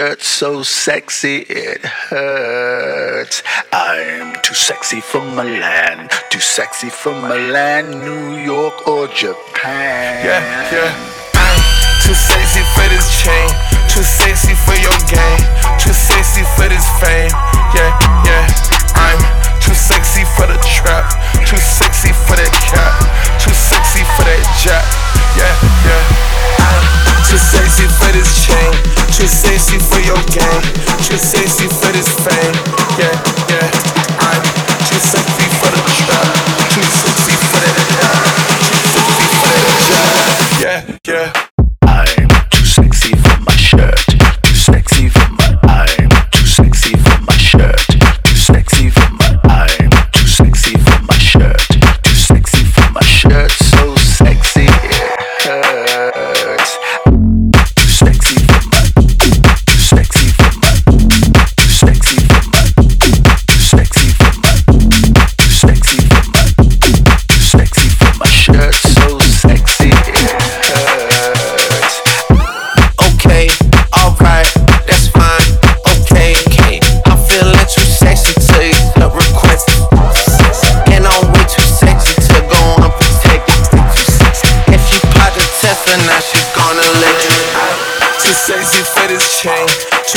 shirt so sexy it hurts. I'm too sexy for Milan, too sexy for Milan, New York or Japan. Yeah, yeah. I'm too sexy for this chain, too sexy for your game, too sexy for this fame. Yeah, yeah. I'm too sexy for the trap, too sexy for that cap, too sexy for that jack. Yeah, yeah. I'm too sexy for this chain, too sexy for your game, too sexy for this fame. Yeah, yeah.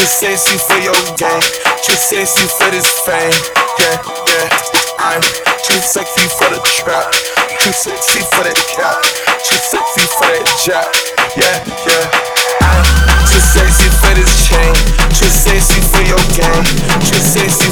Too sexy for your game, too sexy for this fame. Yeah, yeah. I'm too sexy for the trap, too sexy for that cap, too sexy for that jack. Yeah, yeah. I'm too sexy for this chain, too sexy for your game, too sexy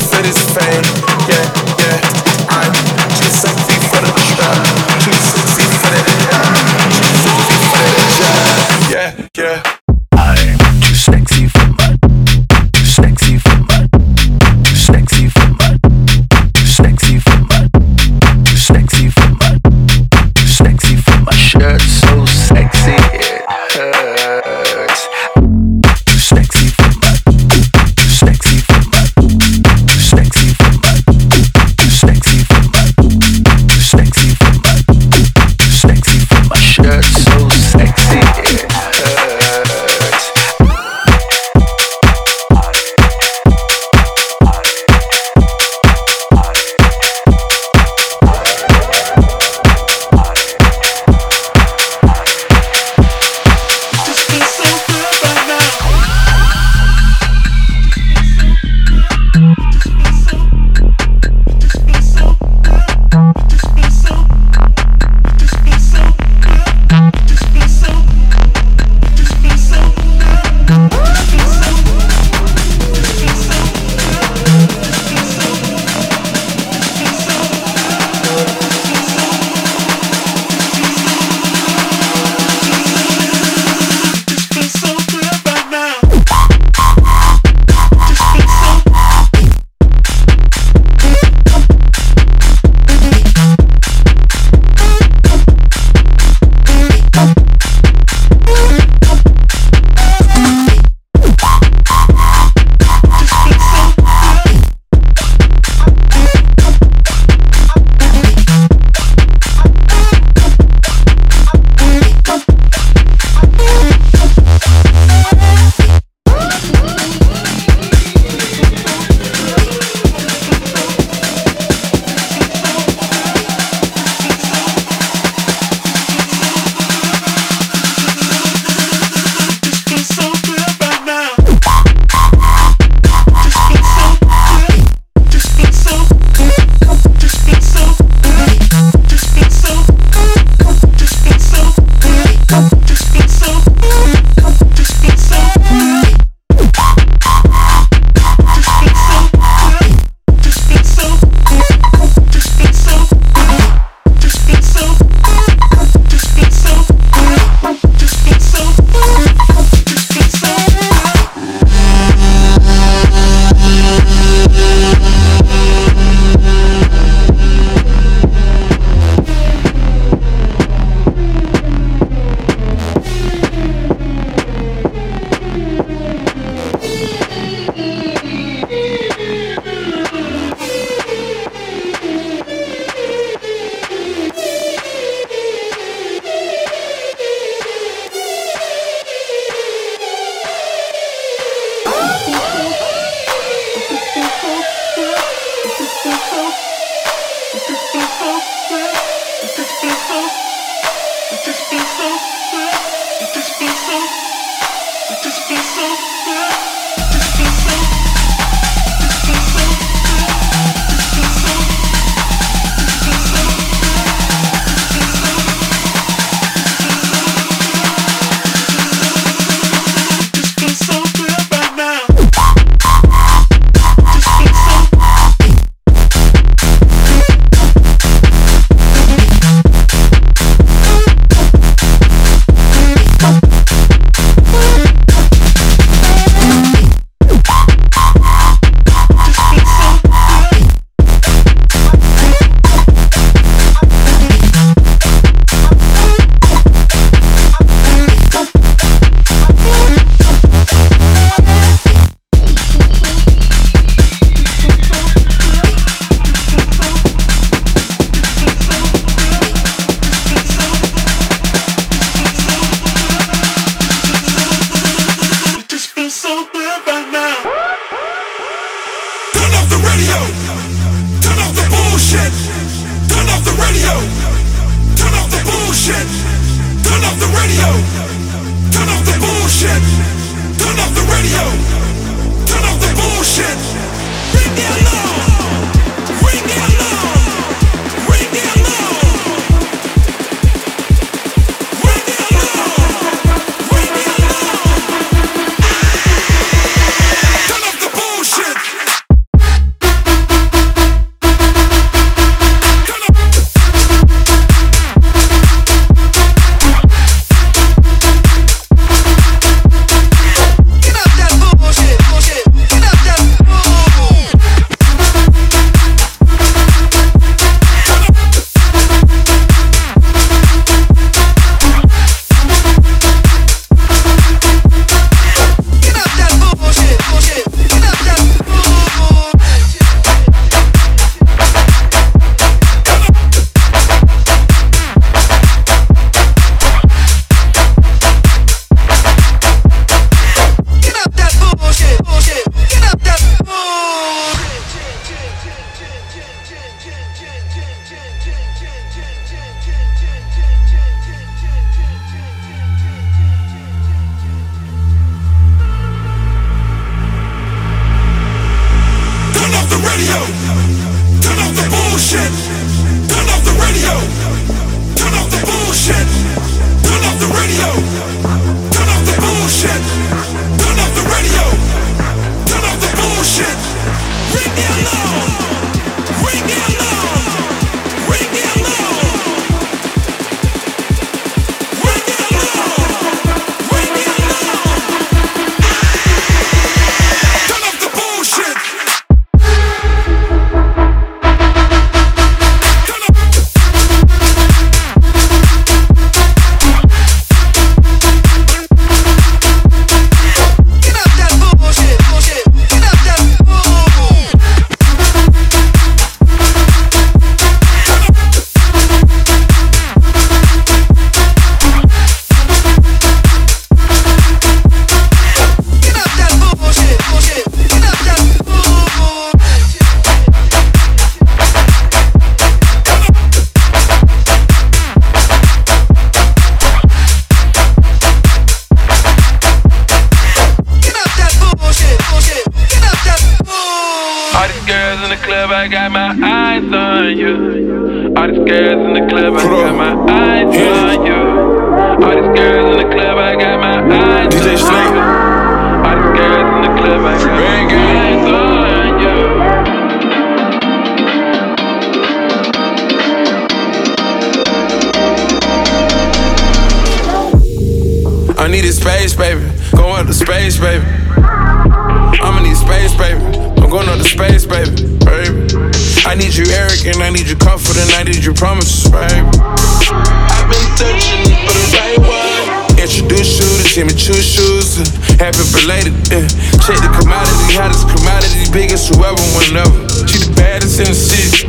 Choo shoes, and happy belated. Yeah. Check the commodity, hottest commodity, biggest whoever, whenever. She the baddest in the city.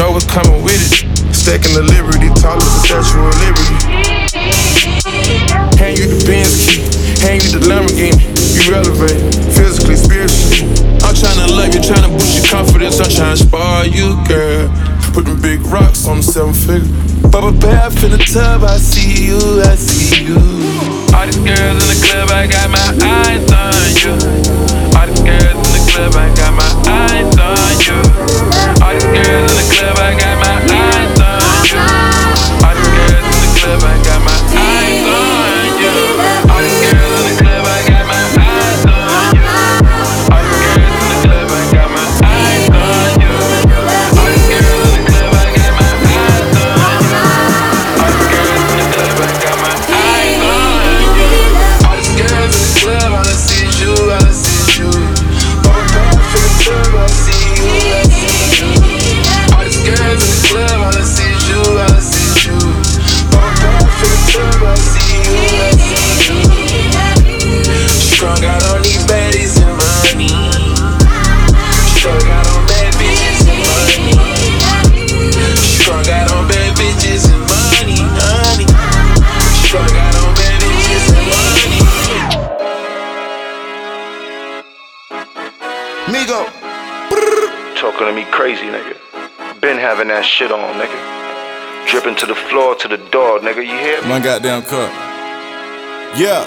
Know what's coming with it. Stacking the liberty, tall as the Statue of Liberty. Hand you the Benz key, hand you the Lamborghini. You elevate, physically, spiritually. I'm tryna love you, tryna boost your confidence. I'm tryna spoil you, girl. Put them big rocks on seven figure. Bubble bath in the tub, I see you, I see you. All these girls in the club, I got my eyes on you. All these girls in the club, I got my eyes on you. All these girls in the club, I got my that shit on, nigga. Dripping to the floor, to the door, nigga. You hear me? One goddamn cup. Yeah.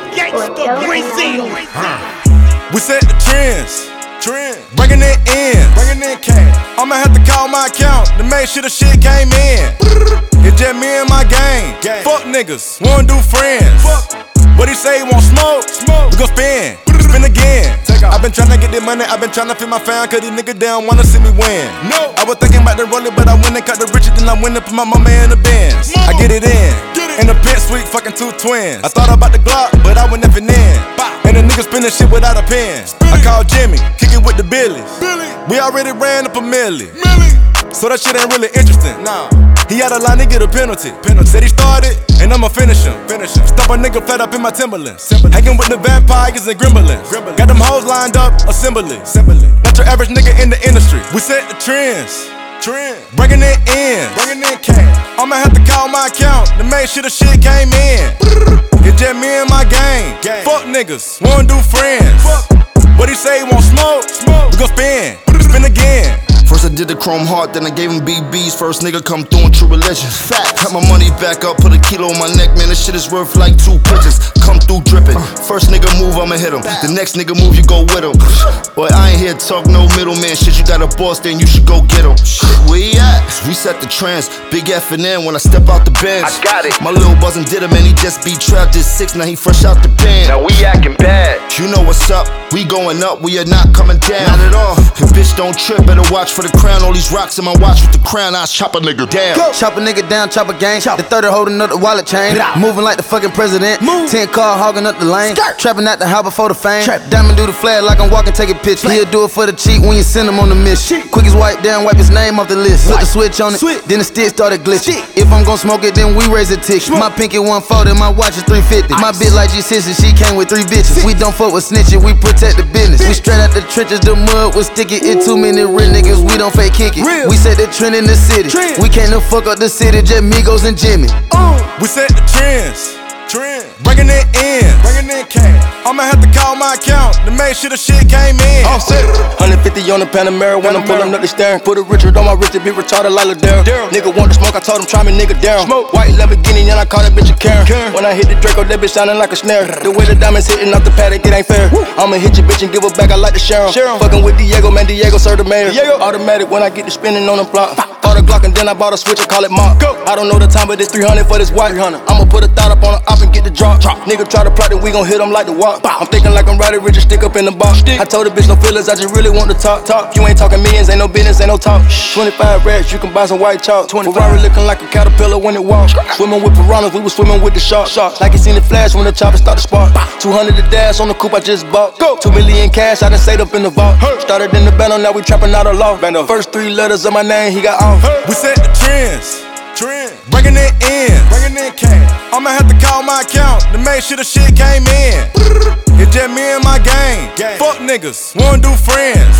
We set the trends. Trend. Bringing it in. Bringing in cash. I'ma have to call my account to make sure the shit came in. It's just me and my gang. Fuck niggas. Wanna do friends. What he say? He want smoke? Smoke. We gon' spin. Spin again. I've been tryna get the money. I've been tryna feed my fam. Cause these niggas down wanna see me win. No. I was thinking about the rolling, but I went and cut the richer than I went and put my mama in the Benz. I get it in. Get it. In the pit suite, fucking two twins. I thought about the Glock, but I went nothing in. And the nigga spinning shit without a pen. I called Jimmy, kick it with the Billies. We already ran up a milli. So that shit ain't really interesting. Nah. He had a line to get a penalty. penalty. Said he started, and I'ma finish him. Finish him. Stop a nigga flat up in my Timberlands. Hanging with the vampires and gremlins. Got them hoes lined up, assembly. assembly. Not your average nigga in the industry. We set the trends. Trend. Bringing it in. Bringing in cash. I'ma have to call my account to make sure the shit came in. It's just me and my gang. Fuck niggas. Wanna do friends. What he say? He want smoke? Smoke. We gon' spin. Spin again. First I did the chrome heart, then I gave him BBs. First nigga come through in true religion. Fat. Got my money back up, put a kilo on my neck, man. This shit is worth like two pigeons. Come through dripping. First nigga move, I'ma hit him. The next nigga move, you go with him. Boy, I ain't here to talk no middleman shit. You got a boss, then you should go get him. Where he at? We set the trends. Big F and N when I step out the bench. I got it. My little buzzin' did him and he just be trapped at six. Now he fresh out the pen. Now we acting bad. You know what's up, we going up, we are not coming down. Not at all. And bitch, don't trip, better watch for the crown. All these rocks in my watch with the crown, I chop a nigga down. Chop a nigga down, chop a gang. The 30 holding up the wallet chain. Moving like the fucking president. 10 car hogging up the lane. Trapping at the house before the fame. Diamond do the flag like I'm walking, taking pictures. He'll do it for the cheat when you send him on the mission. Quick as wipe down, wipe his name off the list. Put the switch on it, then the stick started glitching. If I'm gon' smoke it, then we raise a ticket. My pinky 140, my watch is 350. My bitch like G6 and she came with three bitches. We don't fuck with snitching, we protect the business. We straight out the trenches, the mud was sticky. It too many real niggas, we don't fake kick it. We set the trend in the city. We came to fuck up the city, just Migos and Jimmy. Oh. We set the trends. Trend. Bringing it in. Bringing in cash. I'ma have to call my account to make sure the shit came in. All set. 150 on the Panamera when I'm pulling up the steering. Put a Richard on my wrist to be retarded like Ladero. Nigga want to smoke, I told him try me, nigga down. Smoke. White Lamborghini, and I call that bitch a Karen. When I hit the Draco, that bitch sounding like a snare. The way the diamonds hitting off the paddock, it ain't fair. I'ma hit your bitch and give her back, I like to share 'em. Fucking with Diego, man, Diego, sir, the mayor. Automatic when I get to spinning on the block. Bought a Glock and then I bought a switch, I call it Mark. I don't know the time, but it's 300 for this white. I'ma put a thought up on the op and get the drop. Nigga try to plot that we gon' hit him like the walk. I'm thinking like I'm riding rich and stick up in the box. I told the bitch no feelings, I just really want to talk. Talk. You ain't talking millions, ain't no business, ain't no talk. 25 racks, you can buy some white chalk. Ferrari looking like a caterpillar when it walks. Swimming with piranhas, we was swimming with the sharks. sharks. Like you seen the flash when the chopper start to spark. 200 the dash on the coupe I just bought. Go. 2 million cash, I done saved up in the vault. Started in the bando, now we trapping out of law. First three letters of my name, he got off. We set the trends. Trend. Bringing it in. Bringing in cash. I'ma have to call my account to make sure the shit came in. It's just me and my gang. Fuck niggas, wanna do friends.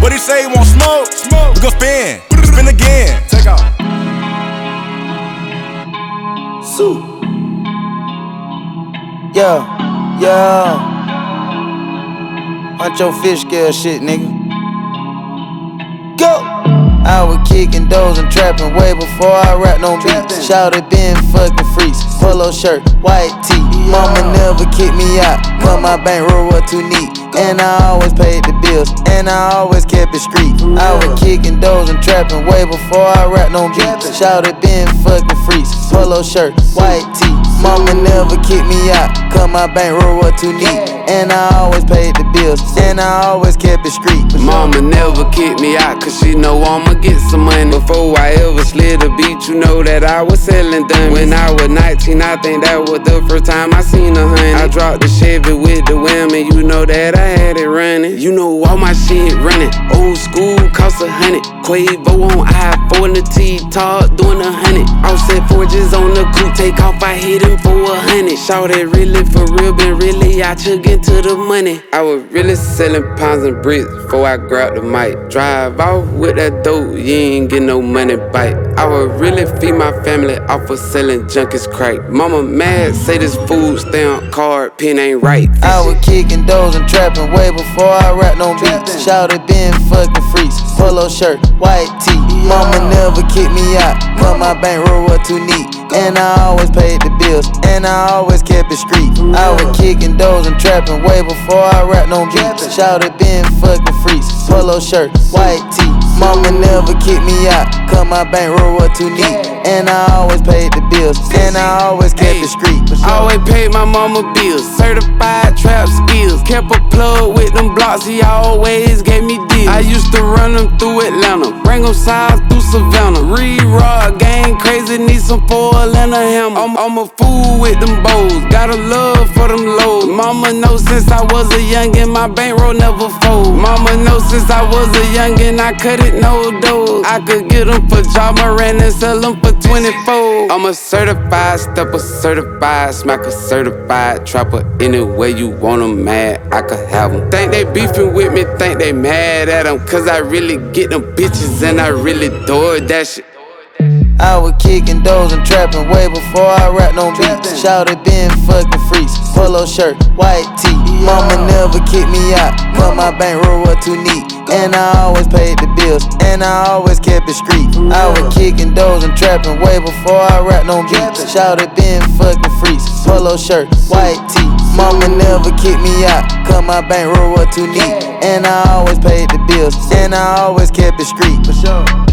What he say, he want smoke? Smoke. We gon' spin. Spin again. Take off. Sue. Yeah, yeah. Watch your fish scale shit, nigga. Go! I was kicking doors and trapping way before I rap no beats. Shouted been fucking freaks. Polo shirt, white tee. Mama never kicked me out, cause my bankroll was too neat. And I always paid the bills, and I always kept it street. I was kicking doors and trapping way before I rap no beats. Shouted been fucking freaks. Polo shirt, white tee. Mama never kicked me out, cause my bankroll was too neat. And I always paid the bills, and I always kept it street. Mama never kicked me out, cause she know I'ma get some money. Before I ever slid a beat, you know that I was selling dummies. When I was 19, I think that was the first time I seen a honey. I dropped the Chevy with the women, you know that I had it running. You know all my shit running. Old school cost a hundred. Quavo on I-4 in the T-Talk doing a hundred. Offset forges on the coupe, take off, I hit him for a hundred. Shout it really for real, been really I took into the money. I was really selling pounds and bricks before I grabbed the mic. Drive off with that dope, you ain't get no money bite. I would really feed my family off of selling junkies crack. Mama mad, say this food stamp card pin ain't right. I was kicking doors and trapping way before I rap no beats. Shouted been fucking freaks. Polo shirt, white tee. Mama never kicked me out, cause my bankroll was too neat. And I always paid the bills, and I always kept it street. I was kicking doors and trapping way before I rap no beats. Shouted been fucking freaks. Polo shirt, white tee. Mama never kicked me out, cause my bankroll was too neat. And I always paid the bills, and I always kept it street. I always paid my mama bills, certified trap skills. Kept a plug with them blocks, he always gave me deals. I used to run them through Atlanta, bring them south through Savannah. Re-rock, gang crazy, need some foil and a hammer. I'm, I'm a fool with them bows, got a love for them lows. Mama know since I was a youngin', my bankroll never fold. Mama know since I was a youngin', I cut it no dose. I could get them for John Moran and sell them for 24. I'm a certified stepper, certified smacker, certified trapper. Any way you want 'em mad, I could have 'em. Think they beefing with me, think they mad at 'em. Cause I really get them bitches and I really do it that shit. I was kicking doors and trapping way before I rap no beats. Shouted been fucking freaks. Polo shirt, white tee. Mama never kicked me out, cause my bankroll was too neat. And I always paid the bills, and I always kept it street. I was kicking doors and trapping way before I rap no beats. Shouted been fucking freaks. polo shirt, white tee. Mama never kicked me out, cause my bankroll was too neat. And I always paid the bills, and I always kept it street. For sure.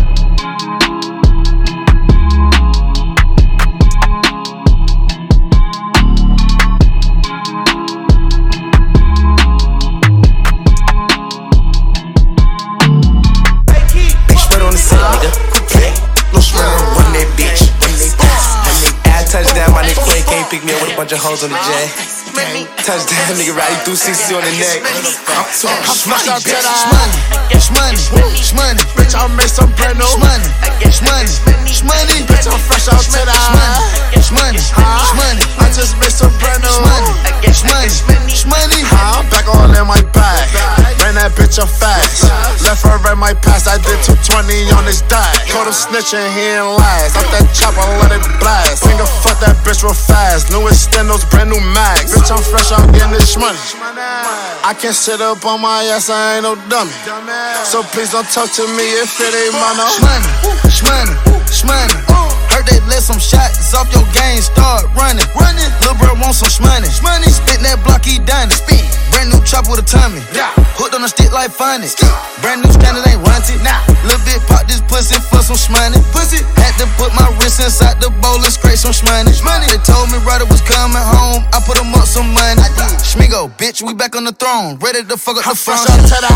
Pick me up with a bunch of hoes on the jet. Touchdown, nigga riding through 60 on the neck. I'm talking out bitch. money, money, money. Bitch, I made some brand new money, money, money. Bitch, I'm fresh out to the money, money, money. I just made some brand new money, money, money. I'm back all in my bag. Ran that bitch up fast. Left her at my past. I did 220 on his die. Caught him snitching, he ain't last. Out that chopper, let it blast. Finger fuck that bitch real fast. New extendos, brand new mags. Bitch, I'm fresh, I'm getting this money. I can't sit up on my ass, I ain't no dummy. So please don't talk to me if it ain't my no. Shmoney, shmoney, shmoney. Heard they let some shots off your game, start running. Running. Lil' bro want some shmoney. Shmoney. Spit that block, he done it. Spin. Brand new chop with a tummy. Hooked on a stick like funny. Brand new standard ain't runty. Nah. Lil' bit pop this pussy for some shmoney. Pussy. Had to put my wrist inside the bowl and scrape some shmoney. Shmoney. They told me brother was coming home. I put him up some money. I did. Schmigo, bitch, we back on the throne. Ready to fuck up the front. out to the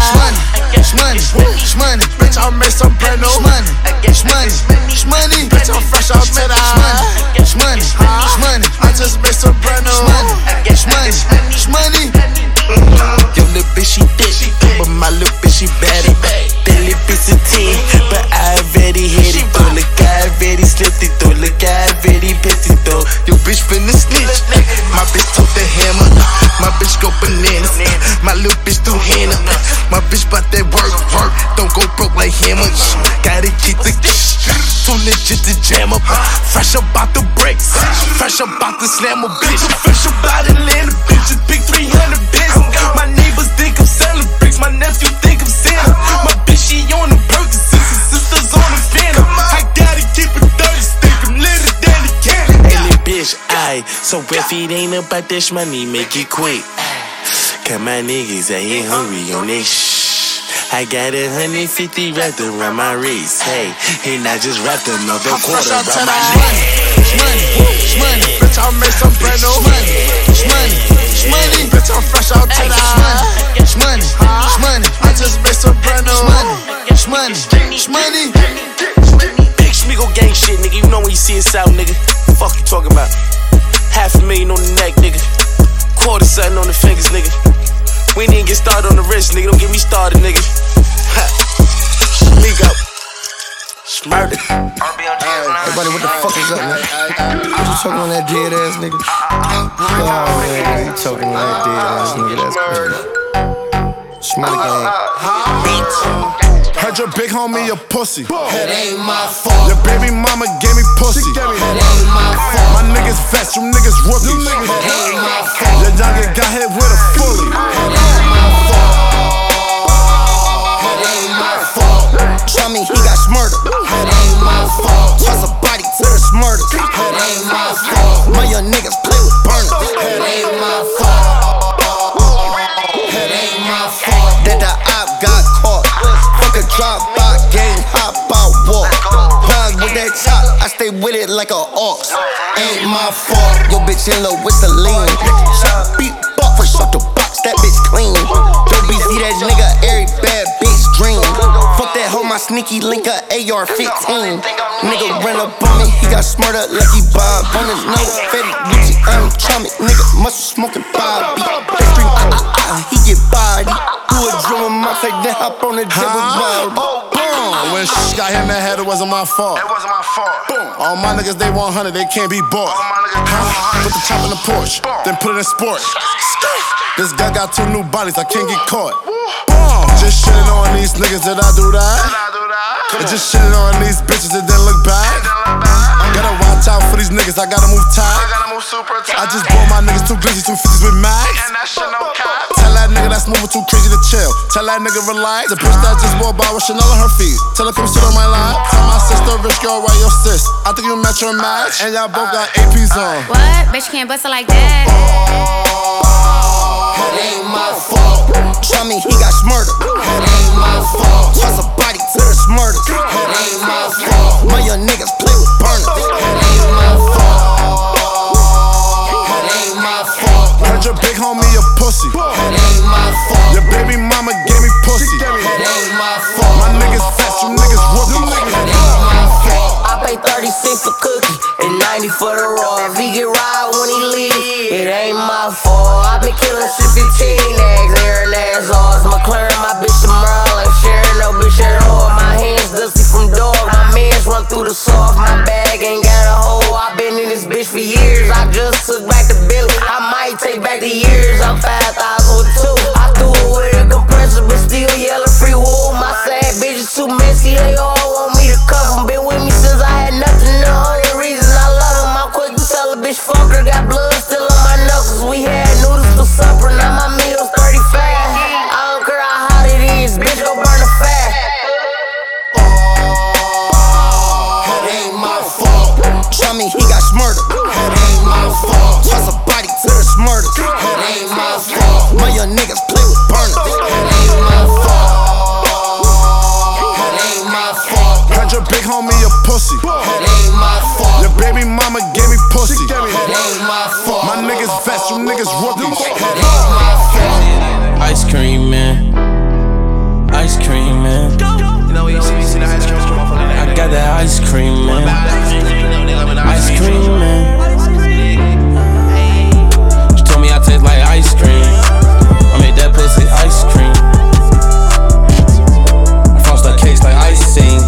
Shmoney, shmoney, shmoney. Bitch, I made some brand new Shmoney, shmoney, shmoney. Bitch, I'm fresh out to the Shmoney, shmoney, I just made some brand new. Shmoney, shmoney, shmoney. Yo, little bitch, she thick, but my little bitch, she better. That little bitch a 10, but I already hit it. Though, look, I already slipped it. Though, look, I already pissed it. Though, your bitch finna snitch. My bitch took the hammer. My bitch go bananas. My little bitch do Hannah. My bitch bout that work, work. Don't go broke like hammer. Gotta keep the too legit to jam up. Fresh up out the bricks. Fresh up out the slam a bitch. Fresh up out Atlanta, bitch. Big 300 My neighbors think I'm selling bricks. My nephew think I'm Santa. My bitch, she on the Percocets. Her sisters on the Phantom. I gotta keep it dirty. Stick I'm litter than the cannon. Hey, little bitch, I. So if it ain't about this money, make it quick. Cause my niggas ain't hungry on this shh. I got a hundred fifty wrapped around my wrist, hey, and I just wrapped another quarter out to around the my money, neck. money, money. Bitch, I made some brand new money, money, money. Bitch, I'm fresh out to the Shmoney, shmoney, I just made some brand new shmoney, shmoney. Big Schmiegel gang shit, nigga. You know when you see us out, nigga. Fuck you talking about? Half a million on the neck, nigga. Quarter something on the fingers, nigga. We even get started on the wrist, nigga. Don't get me started, nigga. Ha. Schmiego. Smurder. Everybody, what the fuck is up, man? What you choking on that dead ass nigga? Oh, man, you choking on that dead ass nigga. That's crazy. Smiley gang. Heard your big homie a pussy. It ain't my fault. Your baby mama gave me pussy. It ain't my fault. My niggas vets, you niggas rookies. It ain't my fault. Your youngin' got hit with a fully. It ain't fault. Try me, he got smurdered. It ain't my fault. Toss a body to the smurder. It ain't my fault. My young niggas play with burners. It ain't my fault. It ain't my fault. That the op got caught. Fuck a drop by gang, hop out, walk. Pug with that chop, I stay with it like a ox. Ain't my fault. Your bitch in love with the lean. Beat buck shut the box, that bitch clean. Don't be see that nigga, every bad bitch dream. Fuck that hoe, my sneaky link a AR 15. Nigga ran up on me, he got smarter, he Bob. On his nose, Fetty Gucci, I'm chummy. Nigga muscle smoking Bobby. That stream, ah ah ah, he get body. Do a drill in my face, then hop on the jet with Bobby. Boom. When sh got hit in the head, it wasn't my fault. It wasn't my fault. Boom. All my niggas, they 100, they can't be bought. Huh? Put the chop in the Porsche, then put it in sports. sport. This guy got two new bodies, I can't get caught. Boom. Uh, just shitting on these niggas, did I do that? And just shitting on these bitches, it didn't look bad. Gotta watch out for these niggas, I gotta move tight. I just bought my niggas two glitches, two fifties with mags. Tell that nigga that's moving too crazy to chill. Tell that nigga relax. The bitch that just bought bar with Chanel on her feet. Tell her come sit on my lap. Tell my sister rich girl, write your sis. I think you met your match, and y'all both got APs on. What? Bitch can't bust it like that. Oh. It ain't my fault. Tell me he got murdered. It ain't my fault. Toss a body to the murder. It ain't my fault. My young niggas play with burners. It ain't my fault. It ain't my fault. Heard your big homie a pussy. It ain't my fault. Your baby mama gave me pussy. It ain't my fault. My niggas fat, you niggas rookies. It ain't my fault. I pay 36 for cookie and 90 for the raw. If he get ride when he leave, it ain't my fault. I been killing shit 15 eggs, airing ass off. McLaren, my bitch the Merlin. Sharing no bitch at all. My hands dusty from dog. My mans run through the soft. My bag ain't got a hole. I been in this bitch for years. I just took back the bill. I might take back the years. I'm 5,000 with two. I threw it with a compressor, but still yelling free wool. My sad bitches too messy. They all want me to cuff 'em. Been with me had nothing. The only reason I love 'em. I'm quick to tell a bitch fuck her. Got blood still on my knuckles. We had noodles for supper. Now my meal's 35. I don't care how hot it is. Bitch, go burn the fat. Oh, it ain't my fault. Me he got murdered. It ain't my fault. Toss a body to the murder. It ain't my fault. My young niggas me. It ain't my fault. My niggas vest, you niggas rookies. It ain't my fault. Ice cream man. Ice cream man. You know when you see me see the ice cream come off of that. I got that ice cream man. Ice cream man. She told me I taste like ice cream. I made that pussy ice cream. I frost the cakes like icing.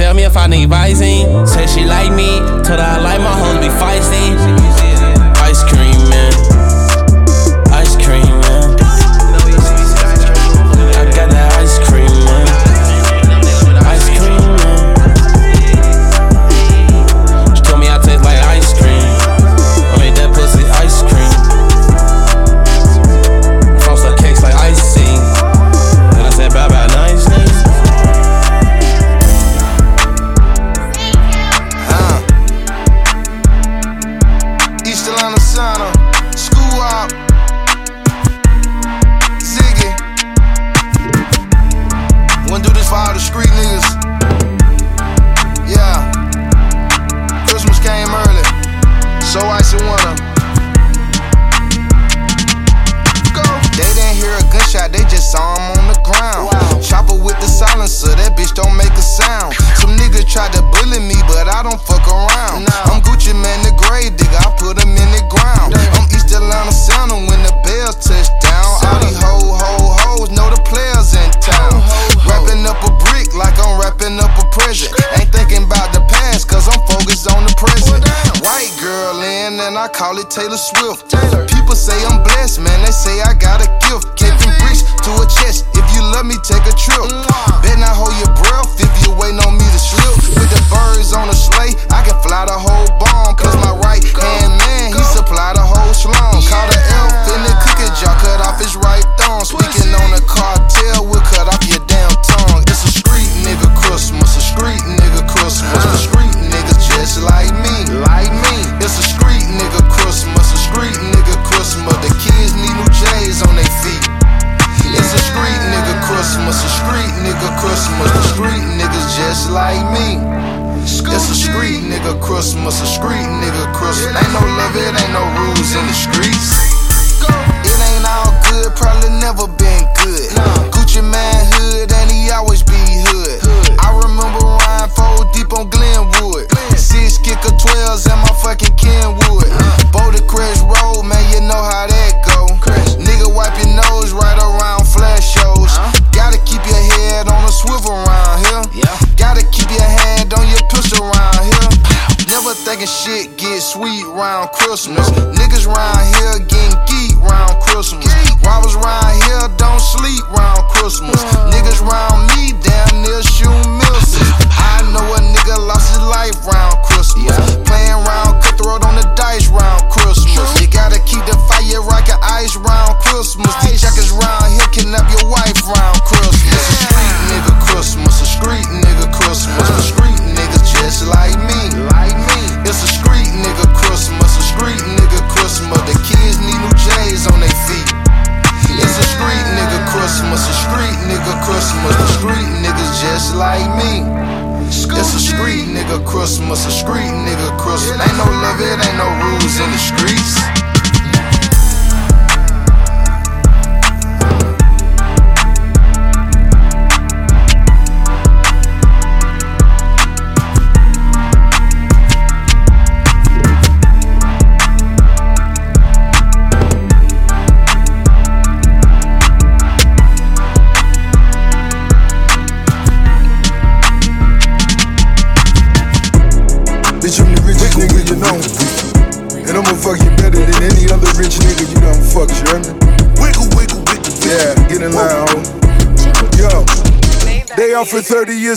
Tell me if I need Visine. Said she like me. Told her I like my hoes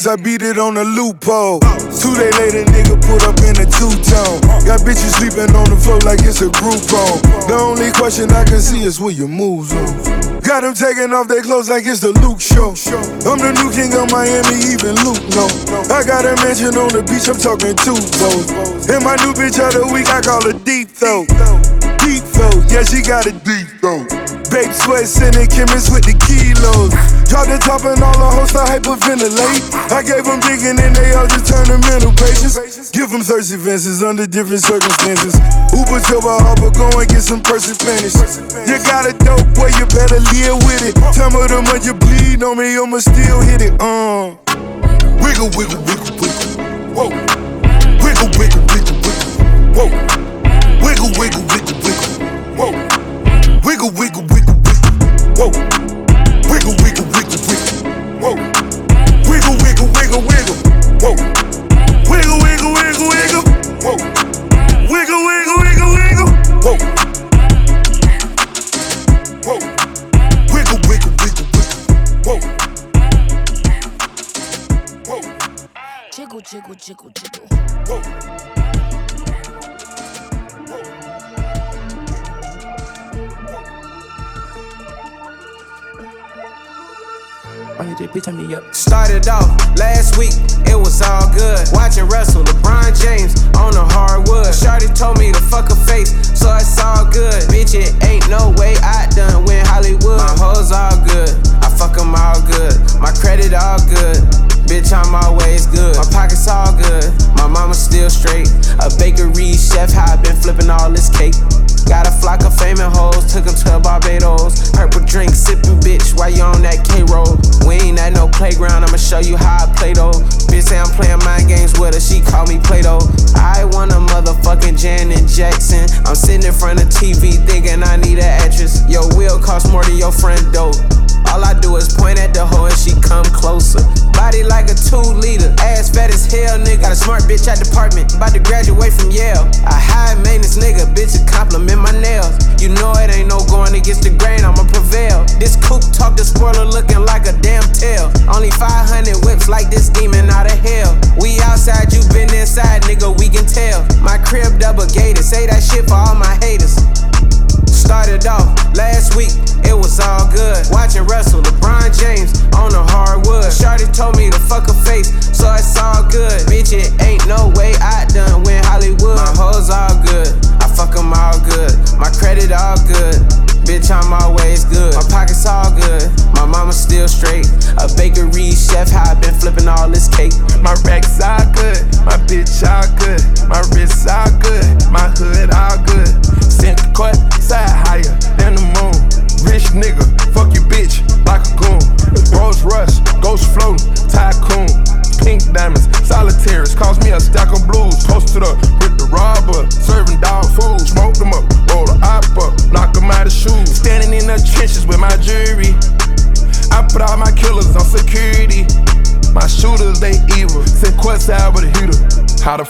for 30 years, I beat it on a loophole. Two day later, nigga put up in a two tone. Got bitches sleeping on the floor like it's a group home. The only question I can see is where your moves on. Got them taking off their clothes like it's the Luke show. I'm the new king of Miami, even Luke no. I got a mansion on the beach, I'm talking two boats. And my new bitch of the week, I call her deep throat. Deep throat, yeah, she got a deep throat. Babe sweat, sending chemists with the kilos. Drop the top and all the hoes to hyperventilate. I gave them digging and they all just turned to mental patients. Give them thirsty fences under different circumstances. Uber to my harbor, go and get some person Spanish. You got a dope boy, you better live with it. Tell me the month you bleed on me, I'ma still hit it. Uh. Wiggle, wiggle, wiggle, wiggle. Whoa. Wiggle, wiggle, wiggle, wiggle. Whoa. Wiggle, wiggle, wiggle, wiggle. Whoa. Jiggle, jiggle, jiggle, jiggle. Whoa. Why you bitch on me up? Started off last week, it was all good. Watching Russell, LeBron James on the hardwood. Shorty told me to fuck her face, so it's all good. Bitch, it ain't no way I done win Hollywood. My hoes all good, I fuck them all good. My credit all good. Bitch, I'm always good. My pockets all good. My mama still straight. A bakery chef, how I been flipping all this cake. Got a flock of famous hoes, took them to Barbados. Purple drink, sipping bitch, why you on that K roll. We ain't at no playground, I'ma show you how I play though. Bitch say I'm playing mind games with her, she call me Play Doh. I want a motherfucking Janet Jackson. I'm sitting in front of TV thinking I need an actress. Your wheel cost more than your friend dough. All I do is point at the hoe and she come closer. Body like a two liter, ass fat as hell nigga. Got a smart bitch at department, about to graduate from Yale. A high maintenance nigga, bitch, compliment my nails. You know it ain't no going against the grain, I'ma prevail. This coupe talk the spoiler looking like a damn tail. Only 500 whips like this demon out of hell. We outside, you been inside, nigga, we can tell. My crib double gated, say that shit for all my haters. Started off last week, it was all good. Watching Russell, LeBron James on the hardwood. Shorty told me to fuck her face, so it's all good. Bitch, it ain't no way I done win Hollywood. My hoes all good, I fuck them all good. My credit all good. Bitch, I'm always good. My pockets all good. My mama still straight. A bakery chef, how I been flipping all this cake. My racks all good, my bitch all good,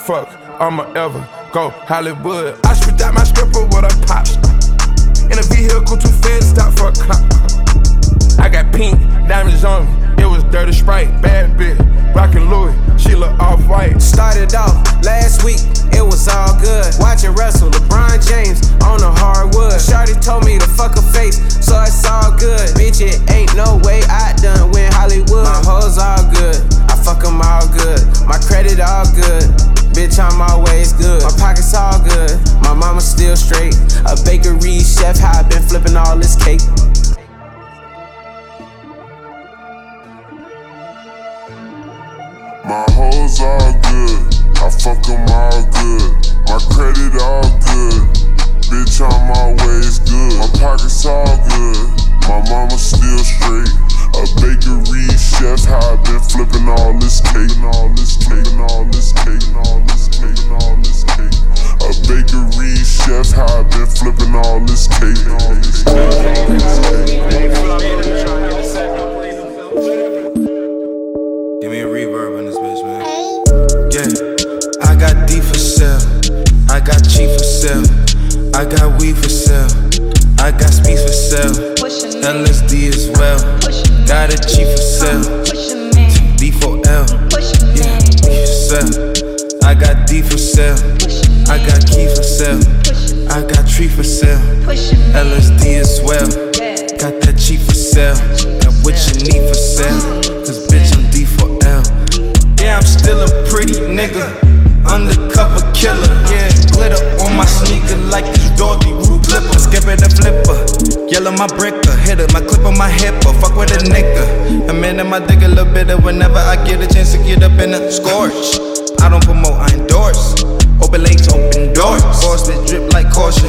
fuck I'ma ever go Hollywood? I spit out my stripper with a pop. In a vehicle too fast, stop for a cop. I got pink diamonds on me. It was dirty sprite, bad bitch. Rockin' Louis, she look off white. Started off last week, it was all good. Watching Russell, LeBron James on the hardwood. Shorty told me to fuck her face, so it's all good. Bitch, it ain't no way I done win Hollywood. My hoes all good, I fuck them all good. My credit all good. Bitch, I'm always good. My pockets all good. My mama still straight. A bakery chef, how I been flipping all this cake. My hoes all good, I fuck them all good. My credit all good, bitch I'm always good. My pockets all good, my mama still straight. A bakery chef, how I been flipping all this cake, and all this cake, and all this cake, and all this cake, and all this cake. A bakery chef, how I been flipping all this cake, and all this Give me a reverb in this bitch, man. Yeah, I got D for sale. I got cheap for sale. I got weed for sale. I got speed for sale. LSD as well. Got a cheap for sale. D for L. Yeah, D for sale. I got D for sale. I got key for sale. I got tree for sale. LSD as well. Got that cheap for sale. Got what you need for sale. Cause bitch, I'm D for L. Yeah, I'm still a pretty nigga. Undercover killer. Yeah, glitter on my sneaker like this Dorothy Flipper. Skip it and flipper. Yellow my bricker. Hit it, my clip on my hipper. Fuck with a nigga. I'm in my dick a little bit whenever I get a chance to get up in a scorch. I don't promote, I endorse. Open lakes, open doors. Force that drip like caution.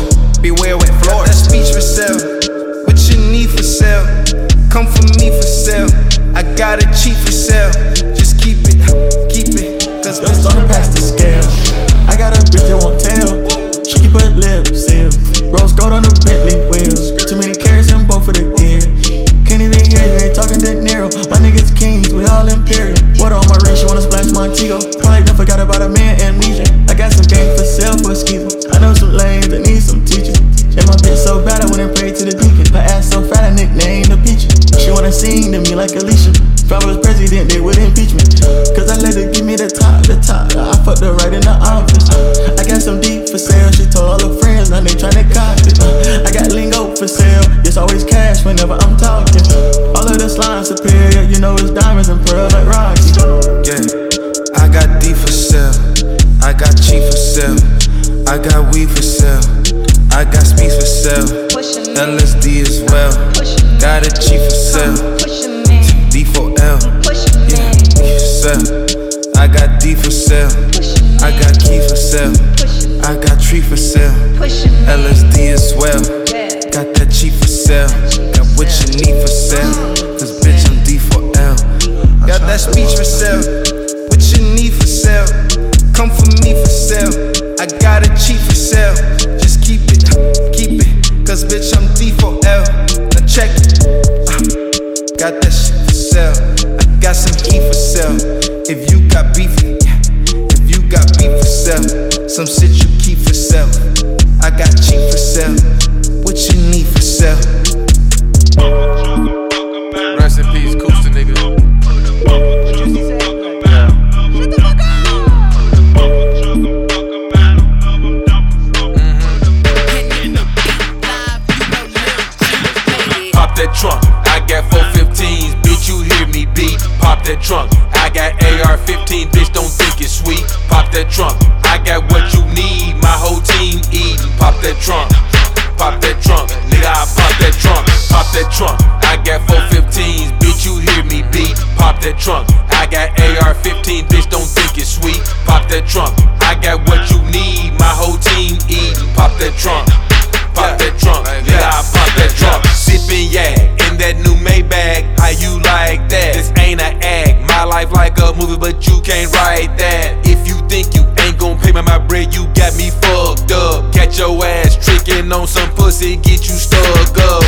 Can't write that. If you think you ain't gon' pay me my bread, you got me fucked up. Catch your ass trickin' on some pussy, get you stuck up.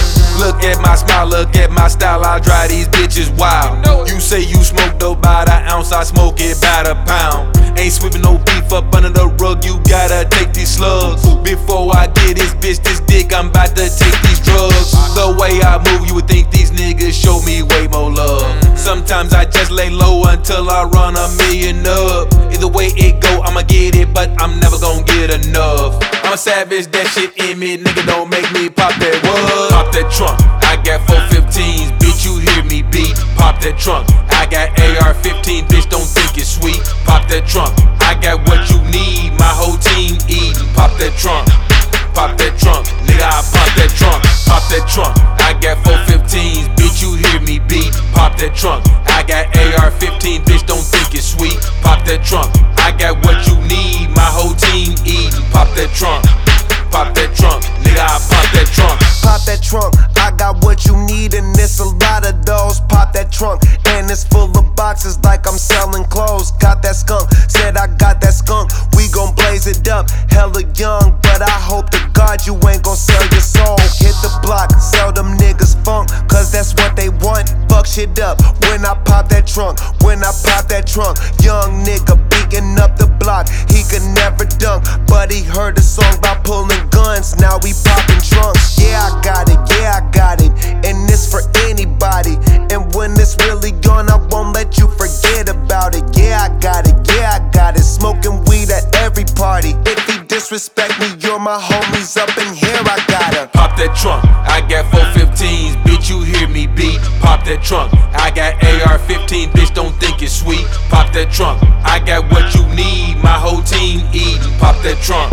Look at my smile, look at my style. I drive these bitches wild. You say you smoke dope by the ounce, I smoke it by the pound. Ain't sweeping no beef up under the rug, you gotta take these slugs. Before I get this bitch this dick, I'm about to take these drugs. The way I move, you would think these niggas show me way more love. Sometimes I just lay low until I run a million up. Either way it go, I'ma get it, but I'm never gonna get enough. I'm a savage, that shit in me, nigga don't make me pop that what? Pop that trunk, I got 415s, bitch you hear me beat. Pop that trunk, I got AR-15, bitch don't think it's sweet. Pop that trunk, I got what you need, my whole team eating. Pop that trunk, pop that trunk, nigga I pop that trunk, pop that trunk. I got 415s, bitch you hear me beat. Pop that trunk, I got AR-15, bitch don't think it's sweet. Pop that trunk, I got what you need, my whole team eating. Pop that trunk, pop that trunk, nigga I pop that trunk. Pop that trunk, I got what you need, and it's a lot of those. Pop that trunk, and it's full of boxes like I'm selling clothes. Got that skunk, said I got that skunk. We gon' blaze it up, hella young, but I hope to God you ain't gon' sell your soul. Hit the block, sell them niggas funk, cause that's what they want. Fuck shit up when I pop that trunk, when I pop that trunk. Young nigga beating up the block, he could never dunk, but he heard a song by pulling guns. Now we popping trunks. Yeah, I got it, yeah, I got it, and it's for anybody. And when it's really gone, I won't let you forget about it. Yeah, I got it, yeah, I got it. Smoking weed at every party. If he disrespect me, you're my homies up in here. I gotta Pop that trunk, I got 415s, bitch you hear me beat. Pop that trunk, I got AR-15, bitch don't think it's sweet. Pop that trunk, I got what you need, my whole team eating. Pop that trunk,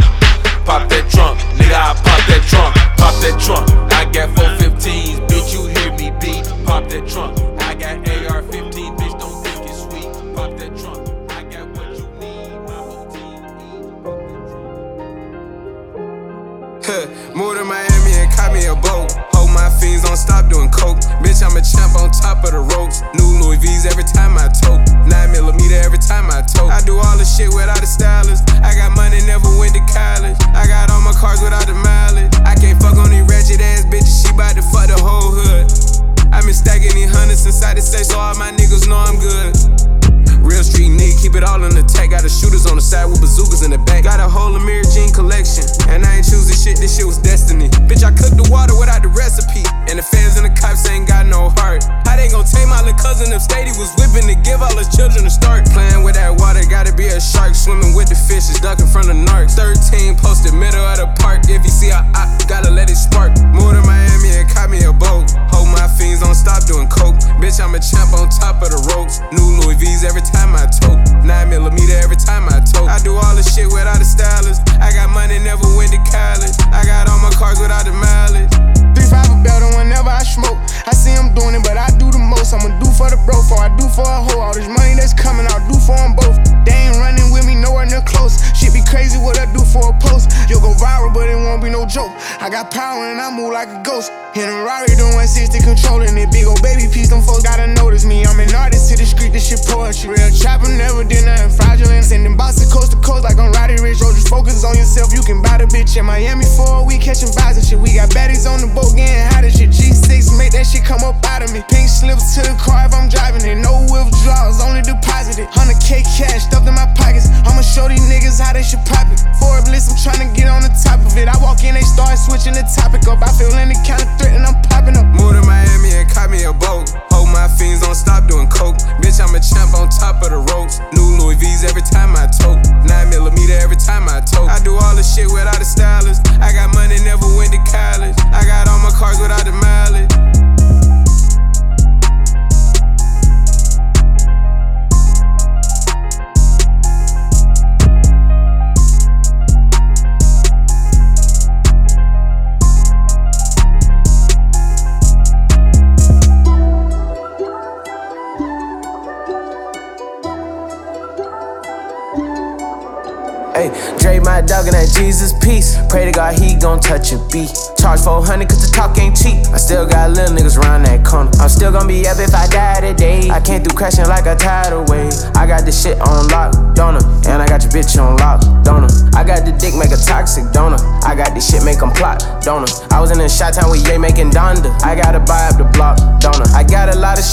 pop that trunk, nigga I pop that trunk, pop that trunk. I got 415s, bitch you hear me beat. Pop that trunk, I got AR-15, bitch don't think it's sweet. Pop that trunk, I got what you need, my whole team Moved to Miami and caught me a boat. My fiends, don't stop doing coke. Bitch, I'm a champ on top of the ropes. New Louis V's every time I tote. 9 millimeter every time I tote. I do all the shit without a stylist. I got money, never went to college. I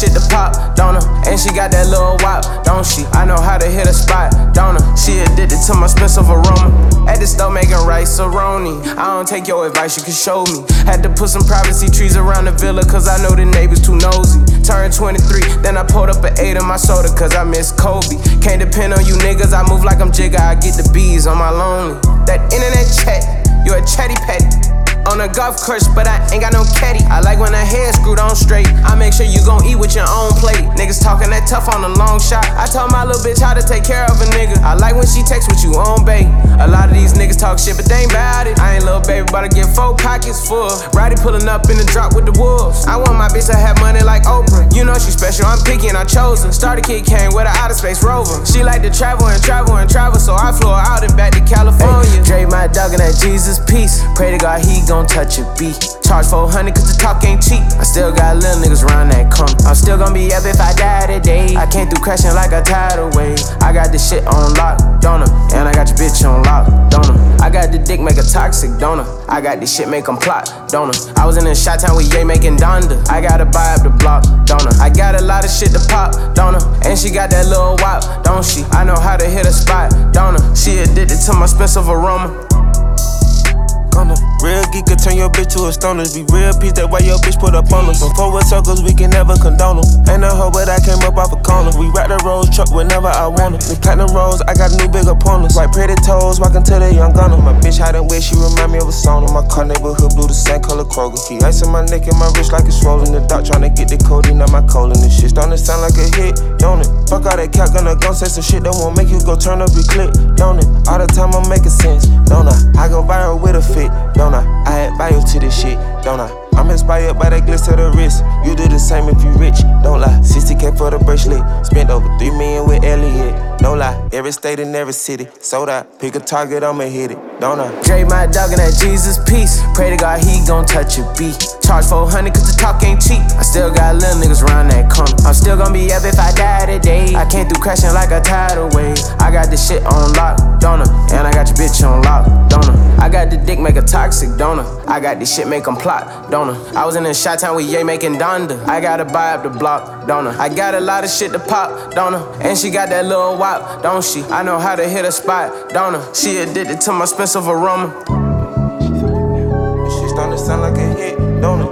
shit to pop, don't I? And she got that little wop, don't she? I know how to hit a spot, don't I? She addicted to my expensive aroma. At the store making Rice-A-Roni. I don't take your advice, you can show me. Had to put some privacy trees around the villa, cause I know the neighbors too nosy. Turned 23, then I pulled up an 8 in my soda, cause I miss Kobe. Can't depend on you niggas, I move like I'm Jigga, I get the bees on my lonely. That internet chat, you a chatty patty. On a golf course, but I ain't got no caddy. I like when the head screwed on straight. I make sure you gon' eat with your own plate. Niggas talking that tough on a long shot. I told my little bitch how to take care of a nigga. I like when she texts with you on bait. A lot of these niggas talk shit, but they ain't bout it. I ain't little baby, but I get four pockets full. Roddy pulling up in the drop with the wolves. I want my bitch to have money like Oprah. You know she special, I'm picky and I chose her. Starter kid came with an outer space rover. She like to travel and travel and travel, so I flew her out and back to California. Dre my dog and that Jesus peace. Pray to God he gon' touch a beat. Charge 400 cause the talk ain't cheap. I still got little niggas around that corner. I'm still gon' be up if I die today. I came through crashing like a tidal wave. I got this shit on lock, don't? And I got your bitch on lock, don't I? Got the dick make a toxic, don't I? I got this shit make 'em plot, don't I? I was in a shot town with Ye making Donda. I gotta buy up the block, don't I? I got a lot of shit to pop, don't I? And she got that little wop, don't she? I know how to hit a spot, don't I? She addicted to my expensive aroma. Real geek could turn your bitch to a stoner. Be real piece that way your bitch put up on us. From forward circles, we can never condone them. Ain't a hoe, but I came up off a corner. We ride the rose truck whenever I want it. New platinum rose, I got new big opponents. Like pretty toes, walking to the young gunner. My bitch hiding where she remind me of a sauna. My car neighborhood blue, the same color Kroger. Keep ice in my neck and my wrist like it's swollen. The doc trying to get the codeine out my colon. This shit starting to sound like a hit, don't it? Fuck all that cat, gonna go say some shit that won't make you go turn up your clip, don't it? All the time I'm making sense, don't I? I go viral with a fit, don't I? I had bio to this shit, don't I? I'm inspired by that glitz of the wrist. You do the same if you rich, don't lie. 60k for the bracelet. Spent over 3 million with Elliot. No lie, every state and every city. Sold out, pick a target, I'ma hit it, don't I? Dre my dog and that Jesus peace. Pray to God he gon' touch a beat. Charge 400 cause the talk ain't cheap. I still got little niggas around that corner. I'm still gon' be up if I die today. I came through crashing like a tidal wave. I got this shit on lock, don't I? And I got your bitch on lock, don't I? Got the dick make a toxic, don't I? Got this shit make 'em plot, don't I? Was in the shot town with Ye making Donda. I gotta buy up the block, don't I? Got a lot of shit to pop, don't I? And she got that little wop, don't she? I know how to hit a spot, don't I? She addicted to my expensive aroma. Shit starting to sound like a hit, don't it?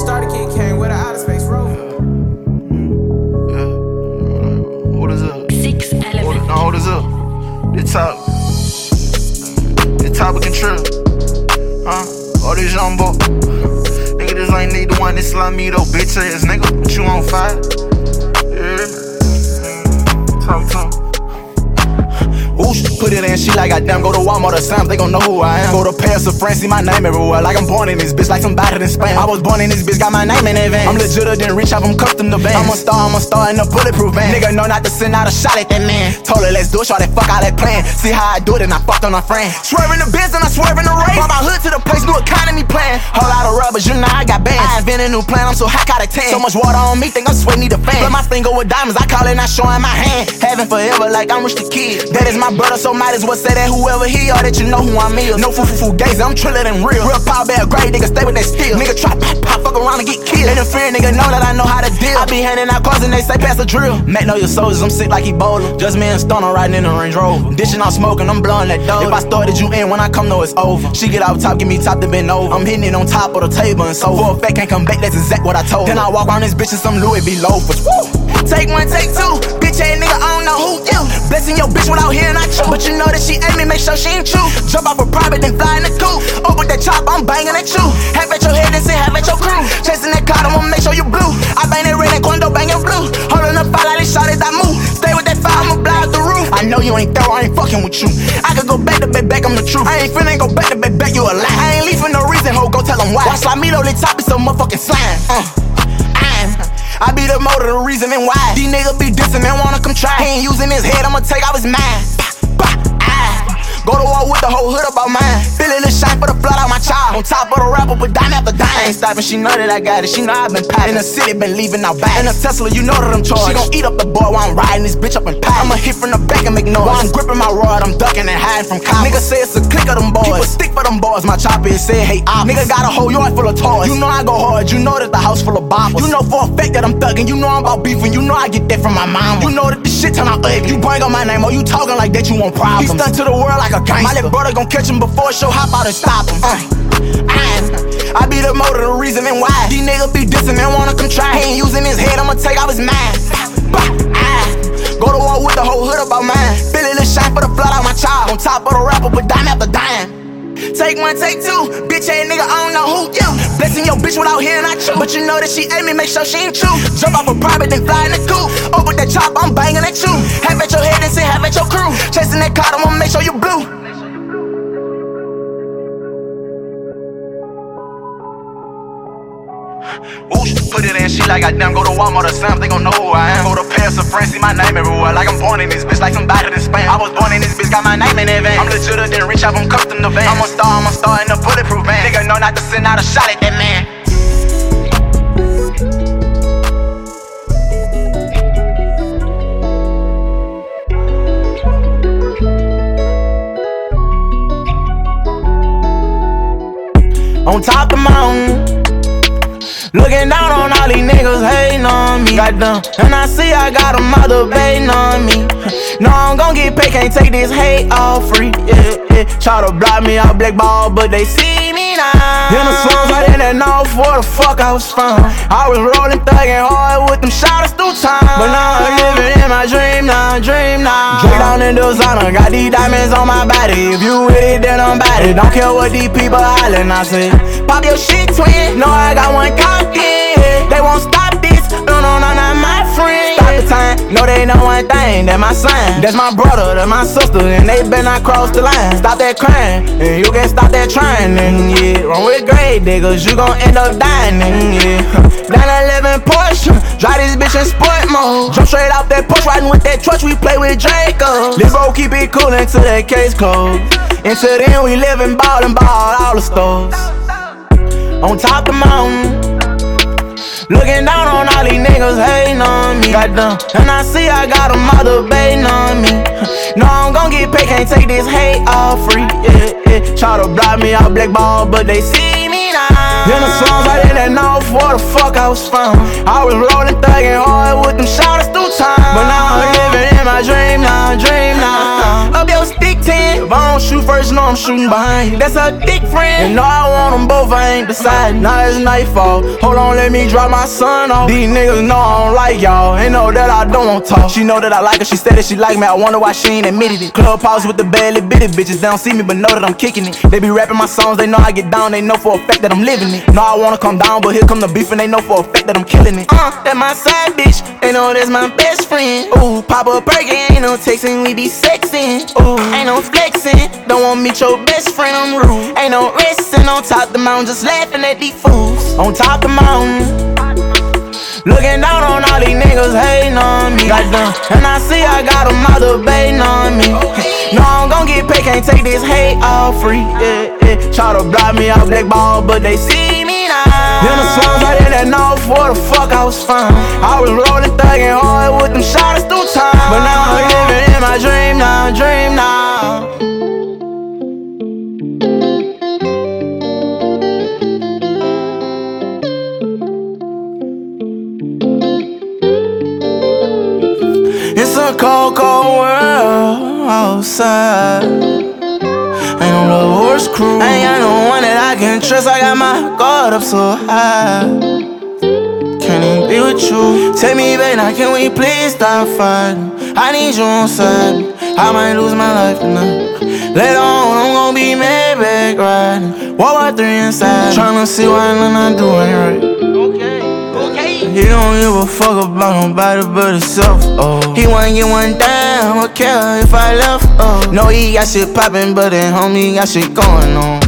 Starter kid came with an outer space rover. Hold us up. Six hold, no, hold us up. The top. The top of control. Huh? All this jumbo. Nigga, this ain't need the one that slime me though, bitch ass nigga. But you on fire? Oosh, put it in, she like, goddamn, go to Walmart or something, they gon' know who I am. Go to Paris or France, see my name everywhere, like I'm born in this bitch, like somebody in Spain. I was born in this bitch, got my name in advance. I'm legitter than rich, I'm custom to bands. I'm a star, I'm a star in a bulletproof van. Nigga know not to send out a shot at that man. Told her, let's do it, shot that fuck out that plan. See how I do it, and I fucked on a friend. Swerving the biz and I swerving the race. Brought my hood to the place, new economy plan. Whole lot of rubbers, you know I got bands. I invented a new plan, I'm so hot out of 10. So much water on me, think I'm sweating, need a fan. But my finger with diamonds, I call it not showing my hand. Having forever like I'm Rich the Kid. That is my brother, so might as well say that whoever he are, that you know who I'm is. No foo foo foo gaze, I'm triller than real. Real power bad grade, nigga stay with that steel. Nigga try pop pop, fuck around and get killed. And fear, nigga know that I know how to deal. I be handing out cards and they say pass the drill. Mac know your soldiers, I'm sick like he Ebola. Just me and Stoner riding in the Range Rover. Dishing out smoking, I'm blowing that dope. If I started you in, when I come, know it's over. She get out top, give me top to bend over. I'm hitting it on top of the table and so for a fact can't come back, that's exact what I told. Then I walk around this bitch in some Louis V loafers. Woo! Take one, take two. Bitch ain't know who you. Blessing your bitch without hearing I chew. But you know that she me, make sure she ain't true. Jump off a private, then fly in the coop. Open that chop, I'm banging at you. Half at your head, then say half at your crew. Chasing that card, I'ma make sure you blue. I bang that red and quando banging blue. Holding up fire like shot as I move. Stay with that fire, I'ma blow out the roof. I know you ain't thorough, I ain't fucking with you. I could go back to bed back, I'm the truth. I ain't finna go back to bed back, you a lie. I ain't leave for no reason, ho, go tell them why. Watch like me, though, the top is so motherfucking slime. Uh. I'm be the motor, the reason and why. These niggas be dissing and wanna come try. He ain't using his head, I'ma take off his mind. Ah. Go to war with the whole hood about mine. Feeling the shine for the blood out my child. On top of the rapper, but dime after dime. I ain't stopping, she know that I got it. She know I been packing. In the city, been leaving out back. In a Tesla, you know that I'm charged. She gon' eat up the boy while I'm riding this bitch up in pack. I'ma hit from the back and make noise. While I'm gripping my rod, I'm ducking and hiding from cops. Nigga say it's a click of them boys. Keep a stick for them boys. My chopper is said, hey, op. Nigga got a whole yard full of toys. You know I go hard. You know that the house full of You know for a fact that I'm thugging. You know I'm about beefing. You know I get that from my mama. You know that this shit turn out ugly. You bring up my name, or you talking like that you want problems. He stunt to the world like a gangster. My little brother gon' catch him before show, hop out and stop him. Uh, I'm, I be the motor, the reason and why. These niggas be dissing and wanna come try. He ain't using his head, I'ma take off his mind. Bah. Go to war with the whole hood about mine. Feeling the shine for the blood out my child. On top of the rapper, but dime after dime. Take one, take two. Bitch ass nigga, I don't know who you. Blessing your bitch without hearing I chew. But you know that she ate me, make sure she ain't true. Jump off a private, then fly in the coop. Open that chop, I'm banging at you. Have at your head and say have at your crew. Chasing that card, I'ma make sure you blue. Oosh, put it in, she like I damn go to Walmart or something, they gon' know who I am. Go to Paris or France, see my name everywhere, like I'm born in this bitch, like somebody in Spain. I was born in this bitch, got my name in advance. I'm legit, then reach out from custom the van. I'm a star, I'm a star in a bulletproof van. Nigga know not to send out a shot at that man. On top of the mountain. Looking down on all these niggas hating on me. Goddamn, and I see I got a mother debating on me. No, I'm gon' get paid, can't take this hate all free. Yeah, yeah. Try to block me out black ball, but they see me now. In the slums, I didn't know where the fuck I was from. I was rolling, thugging hard with them shotters through time. But now I'm living in my dream now, dream now. Drink down in designer, got these diamonds on my body. If you with it, then I'm about it. Don't care what these people hollering, I say. Pop your shit, twin. Know I got one in. They won't stop this. No, no, no, not my friend. Stop the time. No, they know one thing. That my sign. That's my brother, that's my sister, and they better not cross the line. Stop that crying, and you can stop that trying. And yeah, run with grave diggers, you gon' end up dying. And yeah, down 11 Porsche, drive this bitch in sport mode. Jump straight off that push, riding with that truck. We play with Draco. This bro keep it cool until that case closed. Until then, we live and ball and ball all the stores on top the mountain. Looking down on all these niggas hating on me. Goddamn, and I see I got a mother debating on me. No, I'm gon' get paid, can't take this hate all free. Yeah, yeah. Try to block me out black ball, but they see me now. In the slums, I didn't know where the fuck I was from. I was rolling, thugging hard with them shotters through time. But now I'm living in my dream now, dream now. Up your stick 10. If I don't shoot first, no, I'm shooting behind you. That's a dick friend. And no, I want them both, I ain't deciding. Now it's nightfall. Hold on, let me drop my son off. These niggas know I don't like y'all. Ain't know that I don't want talk. She know that I like her, she said that she like me. I wonder why she ain't admitted it. Clubhouse with the barely bitty bitches. They don't see me, but know that I'm kicking it. They be rapping my songs, they know I get down. They know for a fact that I'm living it. No, I wanna come down, but here come the beef, and they know for a fact that I'm killing it. Uh, that my side bitch. They know that's my best friend. Ooh, pop a perky, ain't no texting, we be sexing. Ooh, ain't no flexing. Don't want meet your best friend, I'm rude. Ain't no resting on top the mountain, just laughing at these fools. On top the mountain. Looking down on all these niggas hating on me. Goddamn, and I see I got them all debating on me. No, I'm gon' get paid, can't take this hate all free. Yeah, yeah. Try to block me out black ball, but they see me now. In the slums, I didn't know where the fuck I was from. I was rolling, thugging hard with them shotters through time. But now I'm living in my dream now, dream now. Cold, cold world outside. Ain't no horse crew. Ain't got no one that I can trust. I got my guard up so high. Can't even be with you. Take me back now, can we please stop fighting? I need you on side. I might lose my life tonight. Later on, I'm gonna be mad back riding. Walk by three inside. Tryna see why I'm not doing right. He don't give a fuck about nobody but himself. Oh, he wanna get one down. What care if I left? Oh, no, he got shit poppin', but then homie got shit going on.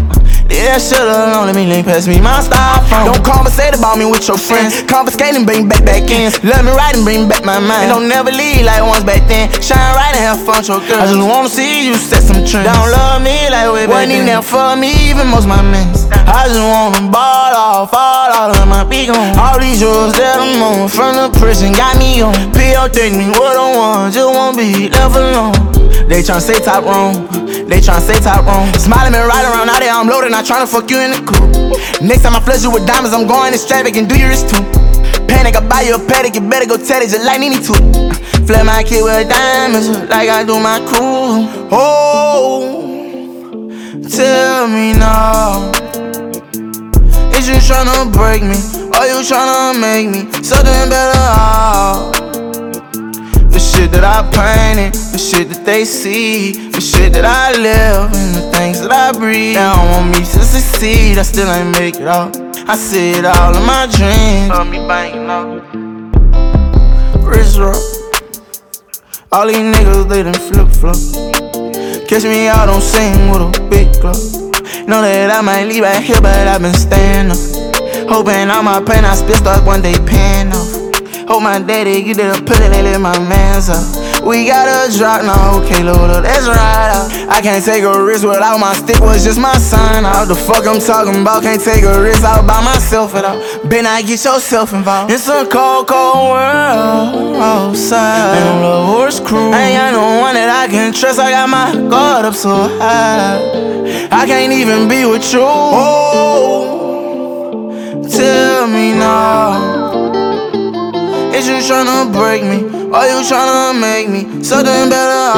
Yeah, alone, let me link past me my styrofoam. Don't conversate about me with your friends. Confiscate and bring back back in. Let me ride and bring back my mind. And don't never leave like once back then. Shine right and have fun, your girl. I just wanna see you set some trends. Don't love me like way back Wasn't even there for me, even most my mans. I just wanna ball off, fall all of my big on. All these drugs that I'm on from the prison got me on. PO take me what I want, just wanna be left alone. They tryna say top wrong. They tryna say top wrong. Smiling and right around out there, I'm loaded, not tryna fuck you in the coupe. Next time I flush you with diamonds, I'm going and do your wrist too. Panic, I buy you a paddock, you better go tell it just like Nene too. Flip my kid with diamonds, like I do my crew. Oh, tell me now. Is you tryna break me? Or you tryna make me something better? The shit that I painted, the shit that they see, the shit that I live, and the things that I breathe. They don't want me to succeed, I still ain't make it out. I see it all in my dreams. Love me banging up. Wrist rock. All these niggas, they done flip flop. Catch me out on scene with a big club. Know that I might leave out here, but I've been staying up. Hoping all my pain I spill start one day paying off. Hope my daddy get it a it, they let my mans up. We got a drop now, okay, Lord, let's ride out. I can't take a risk without my stick, was just my sign out. The fuck I'm talking about, can't take a risk out by myself at all. Better not get yourself involved. It's a cold, cold world outside. No love horse crew. Ain't got no one that I can trust, I got my guard up so high. I can't even be with you. Oh, tell me now. Is you tryna break me? Or you tryna make me something better?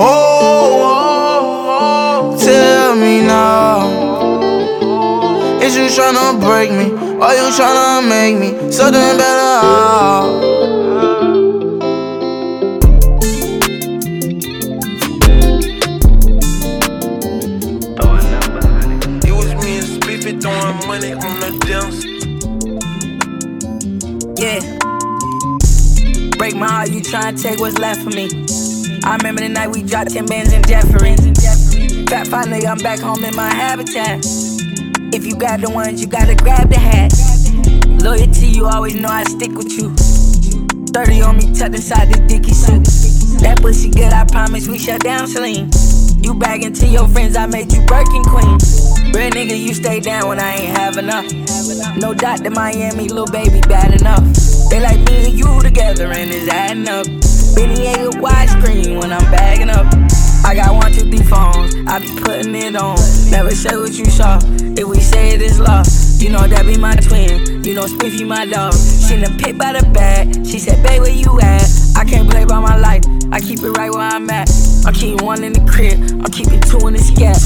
Oh, oh, oh, tell me now. Is you tryna break me? Or you tryna make me something better? Yeah. Break my heart, you tryna take what's left for me. I remember the night we dropped 10 bands in Jeffrey. Fat five I'm back home in my habitat. If you got the ones, you gotta grab the hat. Loyalty, you always know I stick with you. 30 on me, tucked inside the dicky suit. That pussy good, I promise we shut down sling. You bagging to your friends, I made you Birkin Queen. Real nigga, you stay down when I ain't have enough. No doubt that Miami, little baby, bad enough. They like me and you together and it's adding up. Benny ain't a widescreen when I'm bagging up. I got one, two, three phones, I be putting it on. Never say what you saw, if we say it is love. You know that be my twin, you know Spiffy my dog. She done picked by the bag, she said, babe, where you at? I can't play by my life, I keep it right where I'm at. I keep one in the crib, I keep it two in the scat.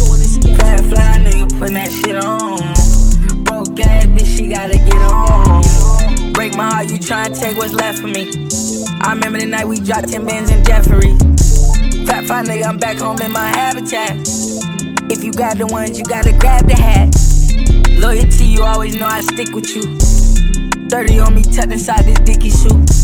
Fat fly nigga, putting that shit on. Broke ass bitch, she gotta get on. Break my heart, you try tryna take what's left for me. I remember the night we dropped 10 bands in Jeffrey. Fat fine nigga, I'm back home in my habitat. If you got the ones, you gotta grab the hat. Loyalty, you always know I stick with you. 30 on me, tucked inside this dicky suit.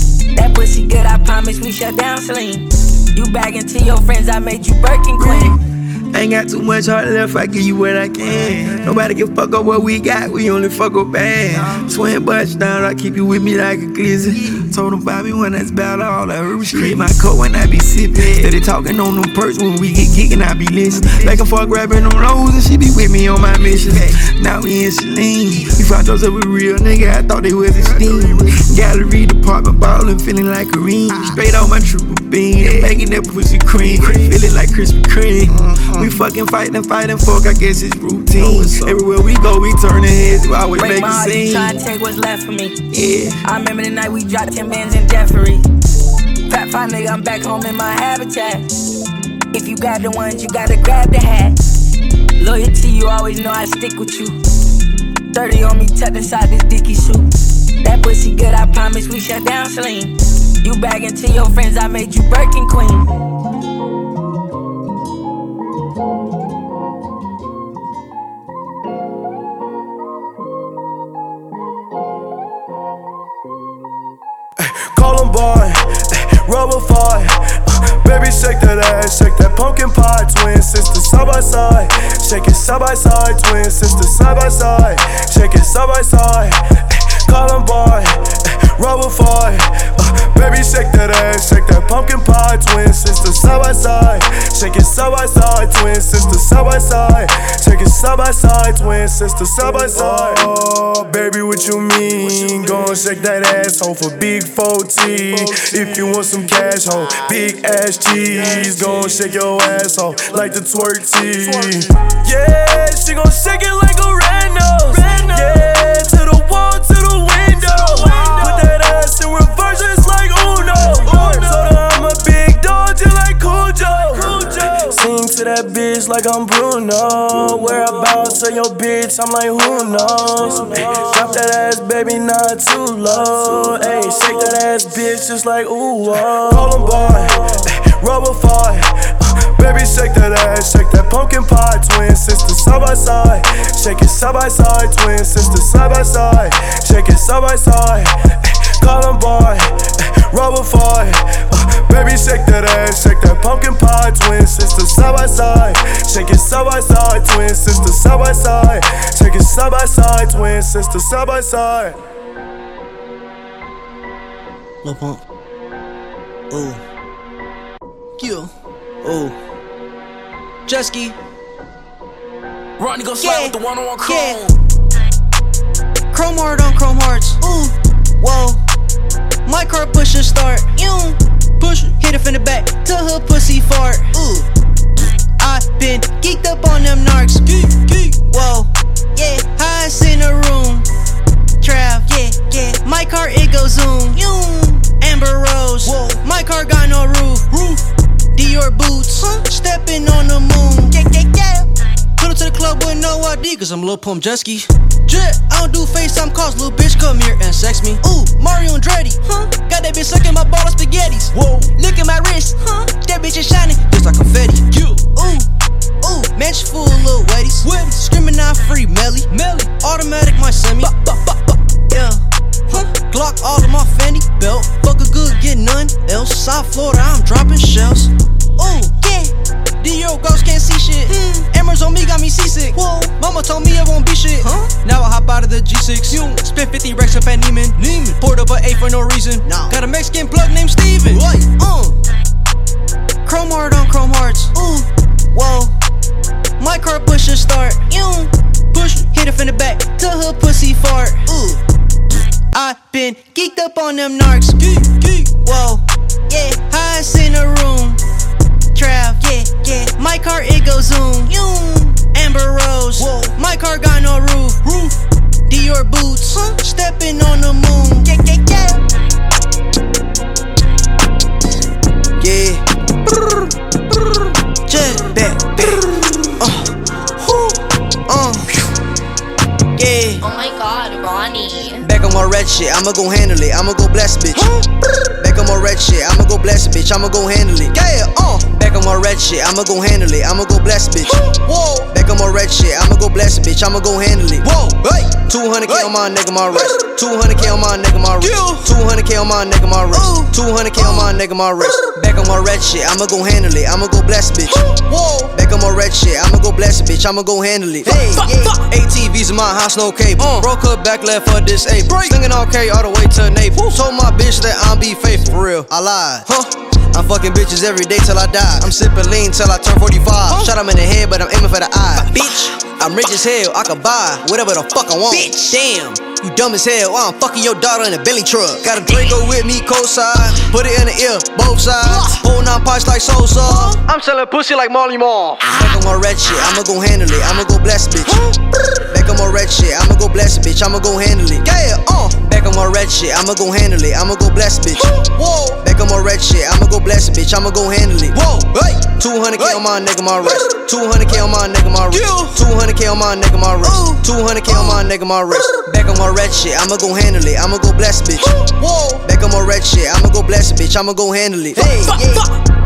Promise we shut down Celine. You bagging to your friends, I made you Birkin Queen. Ain't got too much heart left, I give you what I can. Nobody can fuck up what we got, we only fuck up bad. Swing butch down, I keep you with me like a glizzy. Told them Bobby when that's about all I heard Straight my coat when I be sipping. Steady talking on them perks when we get kicking, I be listening. Back and forth grabbing on those, and she be with me on my mission. Now me in Celine. We found us a real nigga, I thought they was esteemed. Gallery department ballin', feeling like a ring. Straight out my triple beam, making that pussy cream. Feeling like Krispy Kreme. Mm-hmm. We fucking fightin', fightin', fuck, I guess it's routine. Oh, Everywhere we go, we turnin' heads, we always Break make a scene. try to take what's left for me. Yeah. I remember the night we dropped 10 bands in Jeffrey. Fat five nigga, I'm back home in my habitat. If you got the ones, you gotta grab the hat. Loyalty, you always know I stick with you. 30 on me, tucked inside this dicky suit. That pussy good, I promise we shut down Celine. You bagging to your friends, I made you Birkin Queen. Columbine, eh, rubber fight. Uh, baby, shake that ass, shake that pumpkin pie. Twin sister side by side, shake it side by side. Twin sister side by side, shake it side by side. Eh, Columbine, rubber fight. Uh, baby, shake that ass, shake that pumpkin pie. Twin sister side by side, shake it side by side. Twin sister side by side, shake it side by side. Twin sister side by side. Oh, baby, what you mean? Gon' shake that asshole for big 4T. If you want some cash home, big ass cheese. Gon' shake your asshole like the twerk T. Yeah, she gon' shake it like a red nose. Yeah, to that bitch like I'm Bruno. Whereabouts of your bitch? I'm like, who knows? Drop that ass, baby, not too low. Hey, shake that ass, bitch, just like ooh. Oh. Columbine, rubber fight. Baby, shake that ass, shake that pumpkin pie. Twin sister side by side, shake it side by side. Twin sister side by side, shake it side by side. Columbine, rubber fight. Uh, baby, shake that ass, shake that pumpkin pie. Twin sister side by side, shake it side by side. Twin sister side by side, shake it side by side. Twin sister side by side. Lil Pump. Ooh. Oh. Yeah. Ooh. Jesky. Rodney gon' slide with the one on one chrome. Yeah. Chrome heart on chrome hearts. Ooh. Whoa. My car push and start. You push it. Hit it from the back. To her pussy fart. Ooh. I been geeked up on them narcs. Geek, geek. Whoa. Yeah. Highest in the room. Trav. Yeah, yeah. My car it goes zoom. You. Amber Rose. Whoa. My car got no roof. Roof. Dior boots. Huh? Stepping on the moon. Yeah, yeah, yeah. To the club with no ID, cause I'm Lil Pump Jesky. Jet, I don't do FaceTime calls, little bitch, come here and sex me. Ooh, Mario Andretti, huh? Got that bitch sucking my ball of spaghettis. Whoa, look at my wrist, huh? That bitch is shining, just like confetti. You, ooh, ooh, match full of little wetties. Wetties, screaming out free, Melly. Melly, automatic, my semi. Yeah, huh? Glock all of my Fendi belt. Fuck a good, get none else. South Florida, I'm dropping shells. Ooh, yeah. Dio ghost can't see shit. Mm. Embers on me got me seasick. Whoa. Mama told me it won't be shit. Huh? Now I hop out of the G6. You spent 50 racks up at Neiman. Neiman. Poured up a A for no reason. No. Got a Mexican plug named Steven. What? Uh. Chrome heart on chrome hearts. Ooh. Whoa. My car push and start. You push, hit it from the back. To her pussy fart. Ooh. I been geeked up on them narcs. Geek, geek. Whoa. Yeah. Highest in the room. Trav, yeah, yeah. My car it goes zoom. You Amber Rose. Whoa. My car got no roof. Roof. Dior boots. Huh? Stepping on the moon. Yeah, Yeah, yeah, my red shit, I'ma go handle it. I'ma go blast a bitch. Back on my red shit, I'ma go blast a bitch. I'ma go handle it. Yeah, uh. Back on my red shit, I'ma go handle it. I'ma go blast a bitch. Whoa. Back on my red shit, I'ma go blast a bitch. I'ma go handle it. Whoa. Hey. 200k on my nigga, my wrist. 200k on my nigga, my wrist. 200k on my nigga, my wrist. 200k on my nigga, my wrist. Back on my red shit, I'ma go handle it. I'ma go blast a bitch. Whoa. Back on my red shit, I'ma go blast a bitch. I'ma go handle it. Hey, yeah. ATVs in my house, no cable. Broke her back left for disabled. Slinging all K all the way to Naples. Told my bitch that I'm be faithful. For real, I lied. Huh? I'm fucking bitches every day till I die. I'm sipping lean till I turn 45. Shot him in the head, but I'm aiming for the eye. Bitch, I'm rich as hell, I can buy whatever the fuck I want. Bitch, damn. You dumb as hell, Why I'm fucking your daughter in a Billy truck. Got a Draco with me, co-side. Put it in the ear, both sides. Hold nine pots like Sosa. I'm selling pussy like Molly Mall. Back on my red shit, I'ma go handle it. I'ma go bless a bitch. Back on my red shit, I'ma go bless a bitch. I'ma go handle it. Yeah, uh. On my red shit, I'ma go handle it. I'ma go bless bitch. Whoa. Back on my red shit, I'ma go bless bitch. I'ma go handle it. Whoa. Hey. 200k on my nigga, my wrist. 200k on my nigga, my wrist. 200k on my nigga, my wrist. 200k on my nigga, my wrist. Back on my red shit, I'ma go handle it. I'ma go bless bitch. Whoa. Back on my red shit, I'ma go bless bitch. I'ma go handle it. Hey, yeah.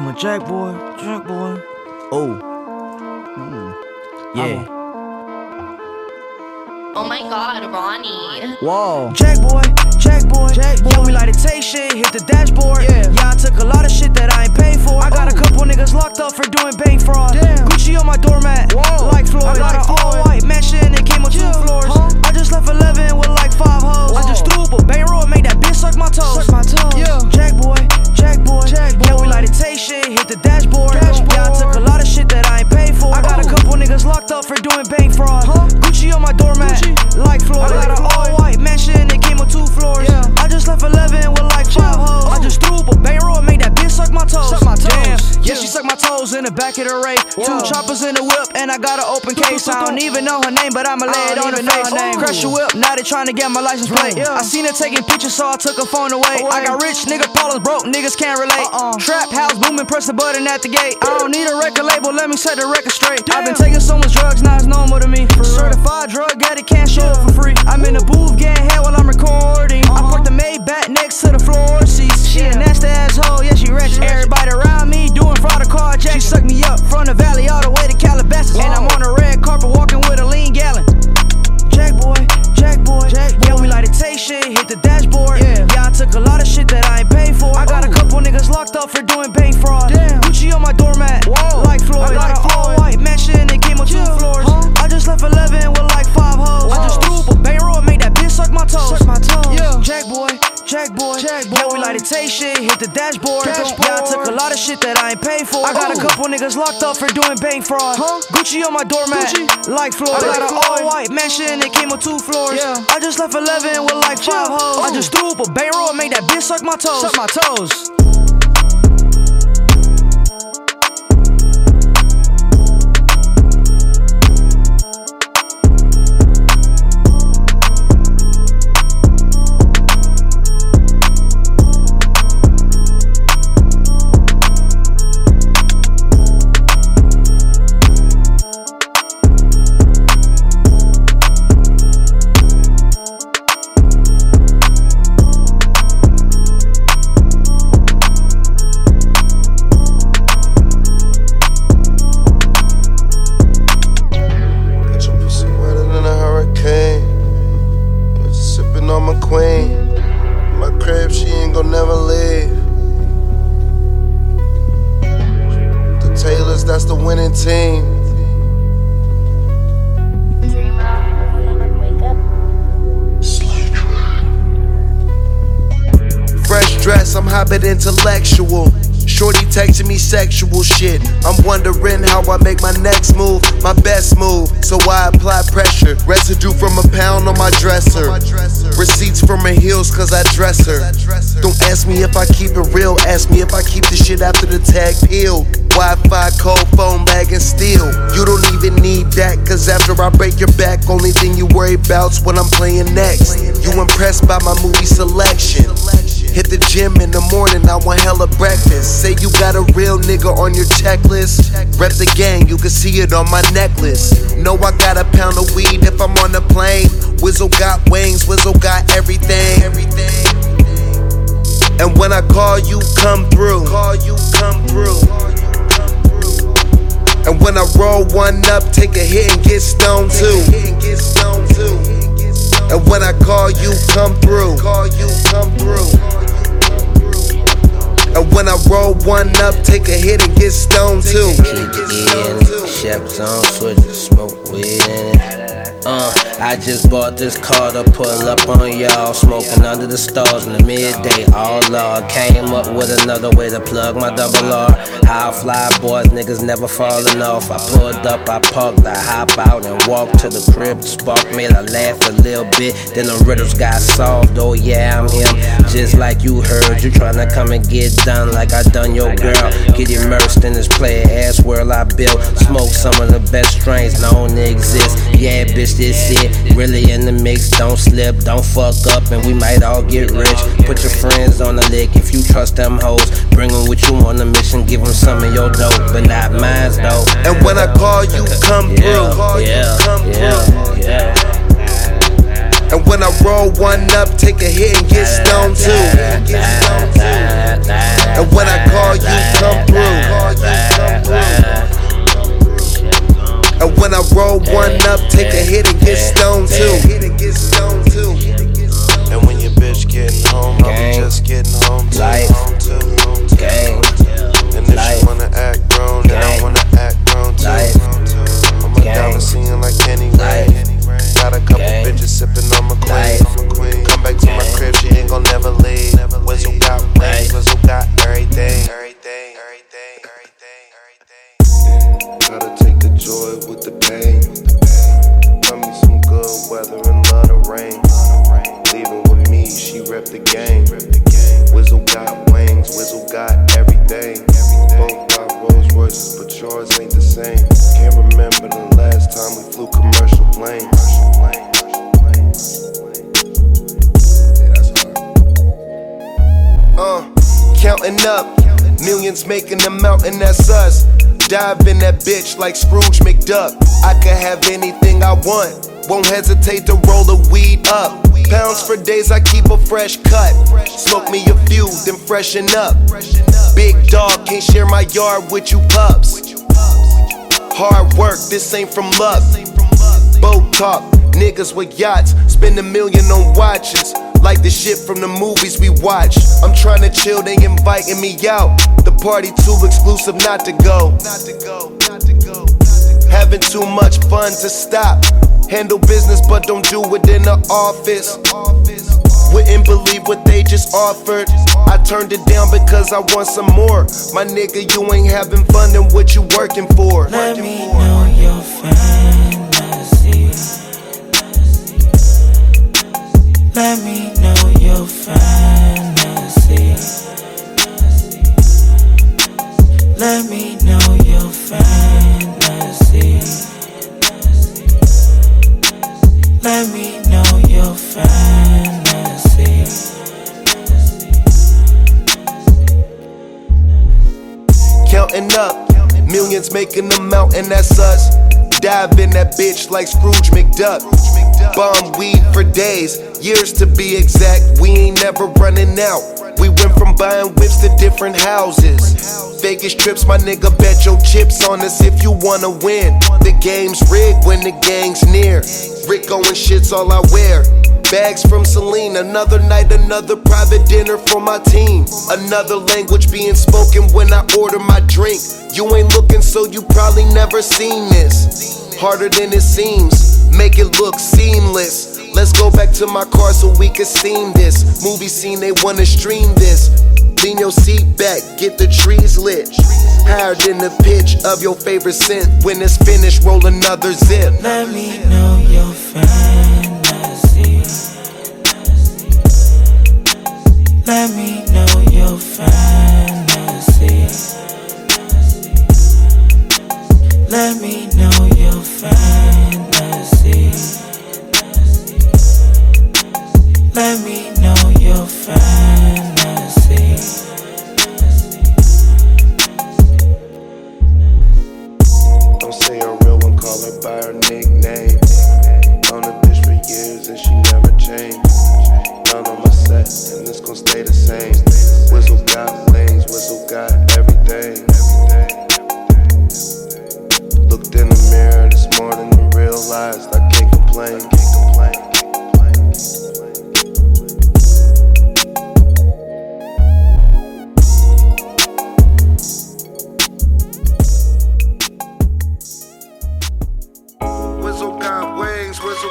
I'm a jack boy, jack boy. Oh. Mm. Yeah. Oh my god, Ronnie. Whoa. Jack boy, Jack boy, Jack boy. Yeah, we like to take shit, hit the dashboard. Yeah. yeah, I took a lot of shit that I ain't paid for. I got a couple niggas locked up for doing bank fraud. Damn. Gucci on my doormat, Whoa. like Floyd. I got an all white mansion, it came with two floors. I just left 11 with like five hoes. I just threw up a bankroll, made that bitch suck my toes. Suck my toes. Yeah. Jack boy, Jack boy, Jack boy. Yeah, we like to take shit, hit the dashboard. dashboard. Yeah, I took a lot of shit that I ain't paid for. I got a couple niggas locked up for doing bank fraud. Huh? Gucci on my doormat, like Floyd. I got an all white mansion, it came with two floors. Yeah. I just left 11 with like five hoes. I just threw up a bankroll, made that bitch suck my toes. Suck my toes. Damn. Yeah, she sucked my toes in the back of the Ray. Two choppers in the whip, and I got an open case. I don't even know her name, but I'ma lay it on her face. Crush your whip, now they tryna get my license plate. I seen her taking pictures, so I took her phone away. I got rich, nigga, Paula's broke, niggas can't relate. Uh-uh. Trap house booming, press the button at the gate. I don't need a record label, let me set the record straight. I've been taking so much drugs, now it's normal to me. Certified drug addict, can't show up for free. I'm in the booth getting head while I'm recording. I uh-huh. parked the Maybach next to the floor seats. She a up for doing bank fraud. Gucci on my doormat, like Floyd. I got an all white mansion, it came with two floors. Yeah. I just left 11 with like five hoes. I just threw up a bankroll, and made that bitch suck my toes. Suck my toes. Only thing you worry about's what I'm playing next. You impressed by my movie selection. Hit the gym in the morning, I want hella breakfast. Say you got a real nigga on your checklist. Rep the gang, you can see it on my necklace. Know I got a pound of weed if I'm on the plane. Wizzle got wings, Wizzle got everything. Everything. And when I call you, come through. Call you, come through. And when I roll one up, take a hit and get stoned too. And when I call you, come through. Call you, come through. And when I roll one up, take a hit and get stoned too. Chef's on switch, smoke weed in it. Uh, I just bought this car to pull up on y'all. Smoking under the stars in the midday. All law came up with another way to plug my double R. High fly boys, niggas never falling off. I pulled up, I parked, I hop out and walk to the crib. Spark made I laugh a little bit. Then the riddles got solved. Oh yeah, I'm him. Just like you heard, you tryna come and get done like I done your girl. Get immersed in this player ass world I built. Smoke some of the best strains known to exist. Yeah, bitch, this it. Really in the mix, don't slip, don't fuck up, and we might all get rich. Put your friends on the lick if you trust them hoes. Bring them with you on the mission, give them some of your dope, but not mine though. And when I call you, come through. Yeah, yeah, yeah. And when I roll one up, take a hit and get stoned too. And when I call you, come through. And when I roll one up, take a hit and get stoned too. And when your bitch getting home, I'll be just getting home too. Home too. Gang. And if she wanna act grown, then I wanna act grown too. I'm a diamond singing like Kenny Ray. Got a couple bitches sipping on my queen. Come back to my crib, she ain't gon' never leave. Whistle got rings, whistle got everything. Joy with the pain. Love me some good weather and love the rain. Leaving with me, she rep the game. Wizzle got wings, Wizzle got everything. Both got Rolls Royces, but yours ain't the same. Can't remember the last time we flew commercial planes. Uh, counting up, millions making a mountain, that's us. Dive in that bitch like Scrooge McDuck. I could have anything I want, won't hesitate to roll the weed up. Pounds for days, I keep a fresh cut. Smoke me a few, then freshen up. Big dog, can't share my yard with you pups. Hard work, this ain't from luck. Boat talk, niggas with yachts, spend a million on watches. Like the shit from the movies we watch. I'm trying to chill, they inviting me out. The party too exclusive not to go. Having too much fun to stop. Handle business, but don't do it in the office. Wouldn't believe what they just offered. I turned it down because I want some more. My nigga, you ain't having fun, then what you working for? Let me know your fantasy. Let me know your fantasy. Let me know your fantasy. Let me know your fantasy. Counting up, millions making out, and that's us. Dive in that bitch like Scrooge McDuck. Bomb weed for days, years to be exact. We ain't never running out. We went from buying whips to different houses. Vegas trips, my nigga, bet your chips on us if you wanna win. The game's rigged when the gang's near. Rick Owen shit's all I wear. Bags from Celine, another night, another private dinner for my team. Another language being spoken when I order my drink. You ain't looking, so you probably never seen this. Harder than it seems, make it look seamless. Let's go back to my car so we can steam this. Movie scene, they wanna stream this. Lean your seat back, get the trees lit. Higher than the pitch of your favorite scent. When it's finished, roll another zip. Let me know your fantasy. Let me know your fantasy. Let me know your fantasy. Let me know your fantasy. Don't say her real one, call her by her nickname. On the bitch for years and she never changed. None on my set, and it's gon' stay the same.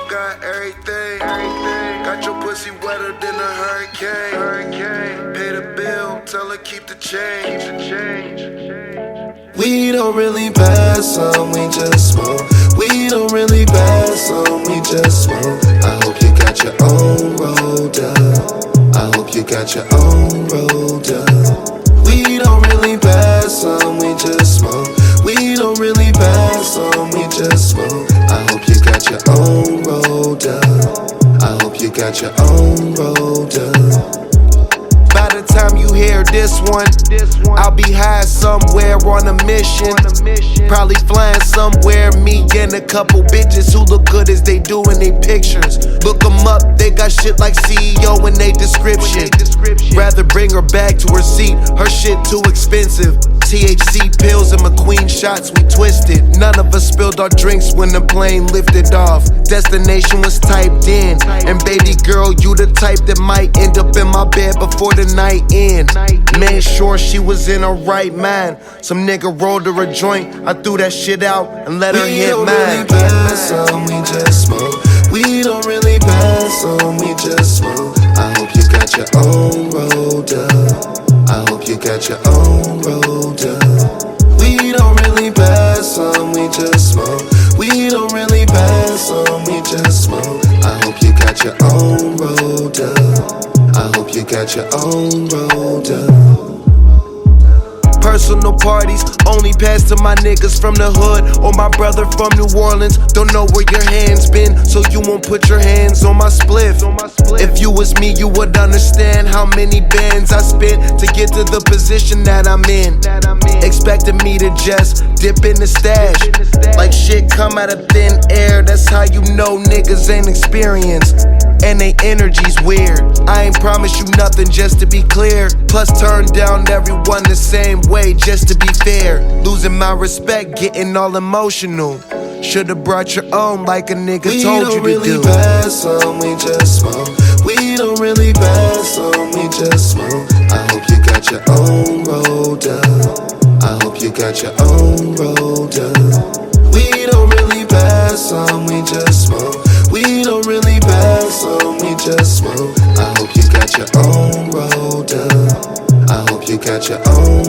Got everything. Got your pussy wetter than a hurricane. Pay the bill, tell her keep the change. We don't really pass on, we just smoke. We don't really pass on, we just smoke. I hope you got your own rolled up. I hope you got your own rolled up. We don't really pass on, we just smoke. We don't really pass on, we just smoke. I hope you got your own rolled up. I hope you got your own rolled up. By the time you hear this one, I'll be high somewhere on a mission. Probably flying somewhere, me and a couple bitches who look good as they do in their pictures. Look them up, they got shit like CEO in their description. Rather bring her back to her seat, her shit too expensive. THC pills and McQueen shots, we twisted. None of us spilled our drinks when the plane lifted off. Destination was typed in. And baby girl, you the type that might end up in my bed before the night end. Made sure she was in her right mind. Some nigga rolled her a joint. I threw that shit out and let her We hit don't mine. really pass on, we just smoke. We don't really pass on, we just smoke. I hope you got your own rolled up. I hope you got your own road up. We don't really pass on, we just smoke. We don't really pass on, we just smoke. I hope you got your own rolled up. I hope you got your own rolled up. Personal parties only pass to my niggas from the hood or my brother from New Orleans. Don't know where your hands been, so you won't put your hands on my spliff. If you was me, you would understand how many bands I spent to get to the position that I'm in. Expecting me to just dip in the stash. Like shit come out of thin air, that's how you know niggas ain't experienced. And they energy's weird. I ain't promise you nothing just to be clear. Plus, turn down everyone the same way just to be fair. Losing my respect, getting all emotional. Should've brought your own like a nigga We told don't you to really do. pass on, we just smoke. We don't really pass on, we just smoke. I hope you got your own rolled up. I hope you got your own rolled up. We don't really pass on, we just smoke. We don't really pass on, we just smoke. I hope you got your own road up. I hope you got your own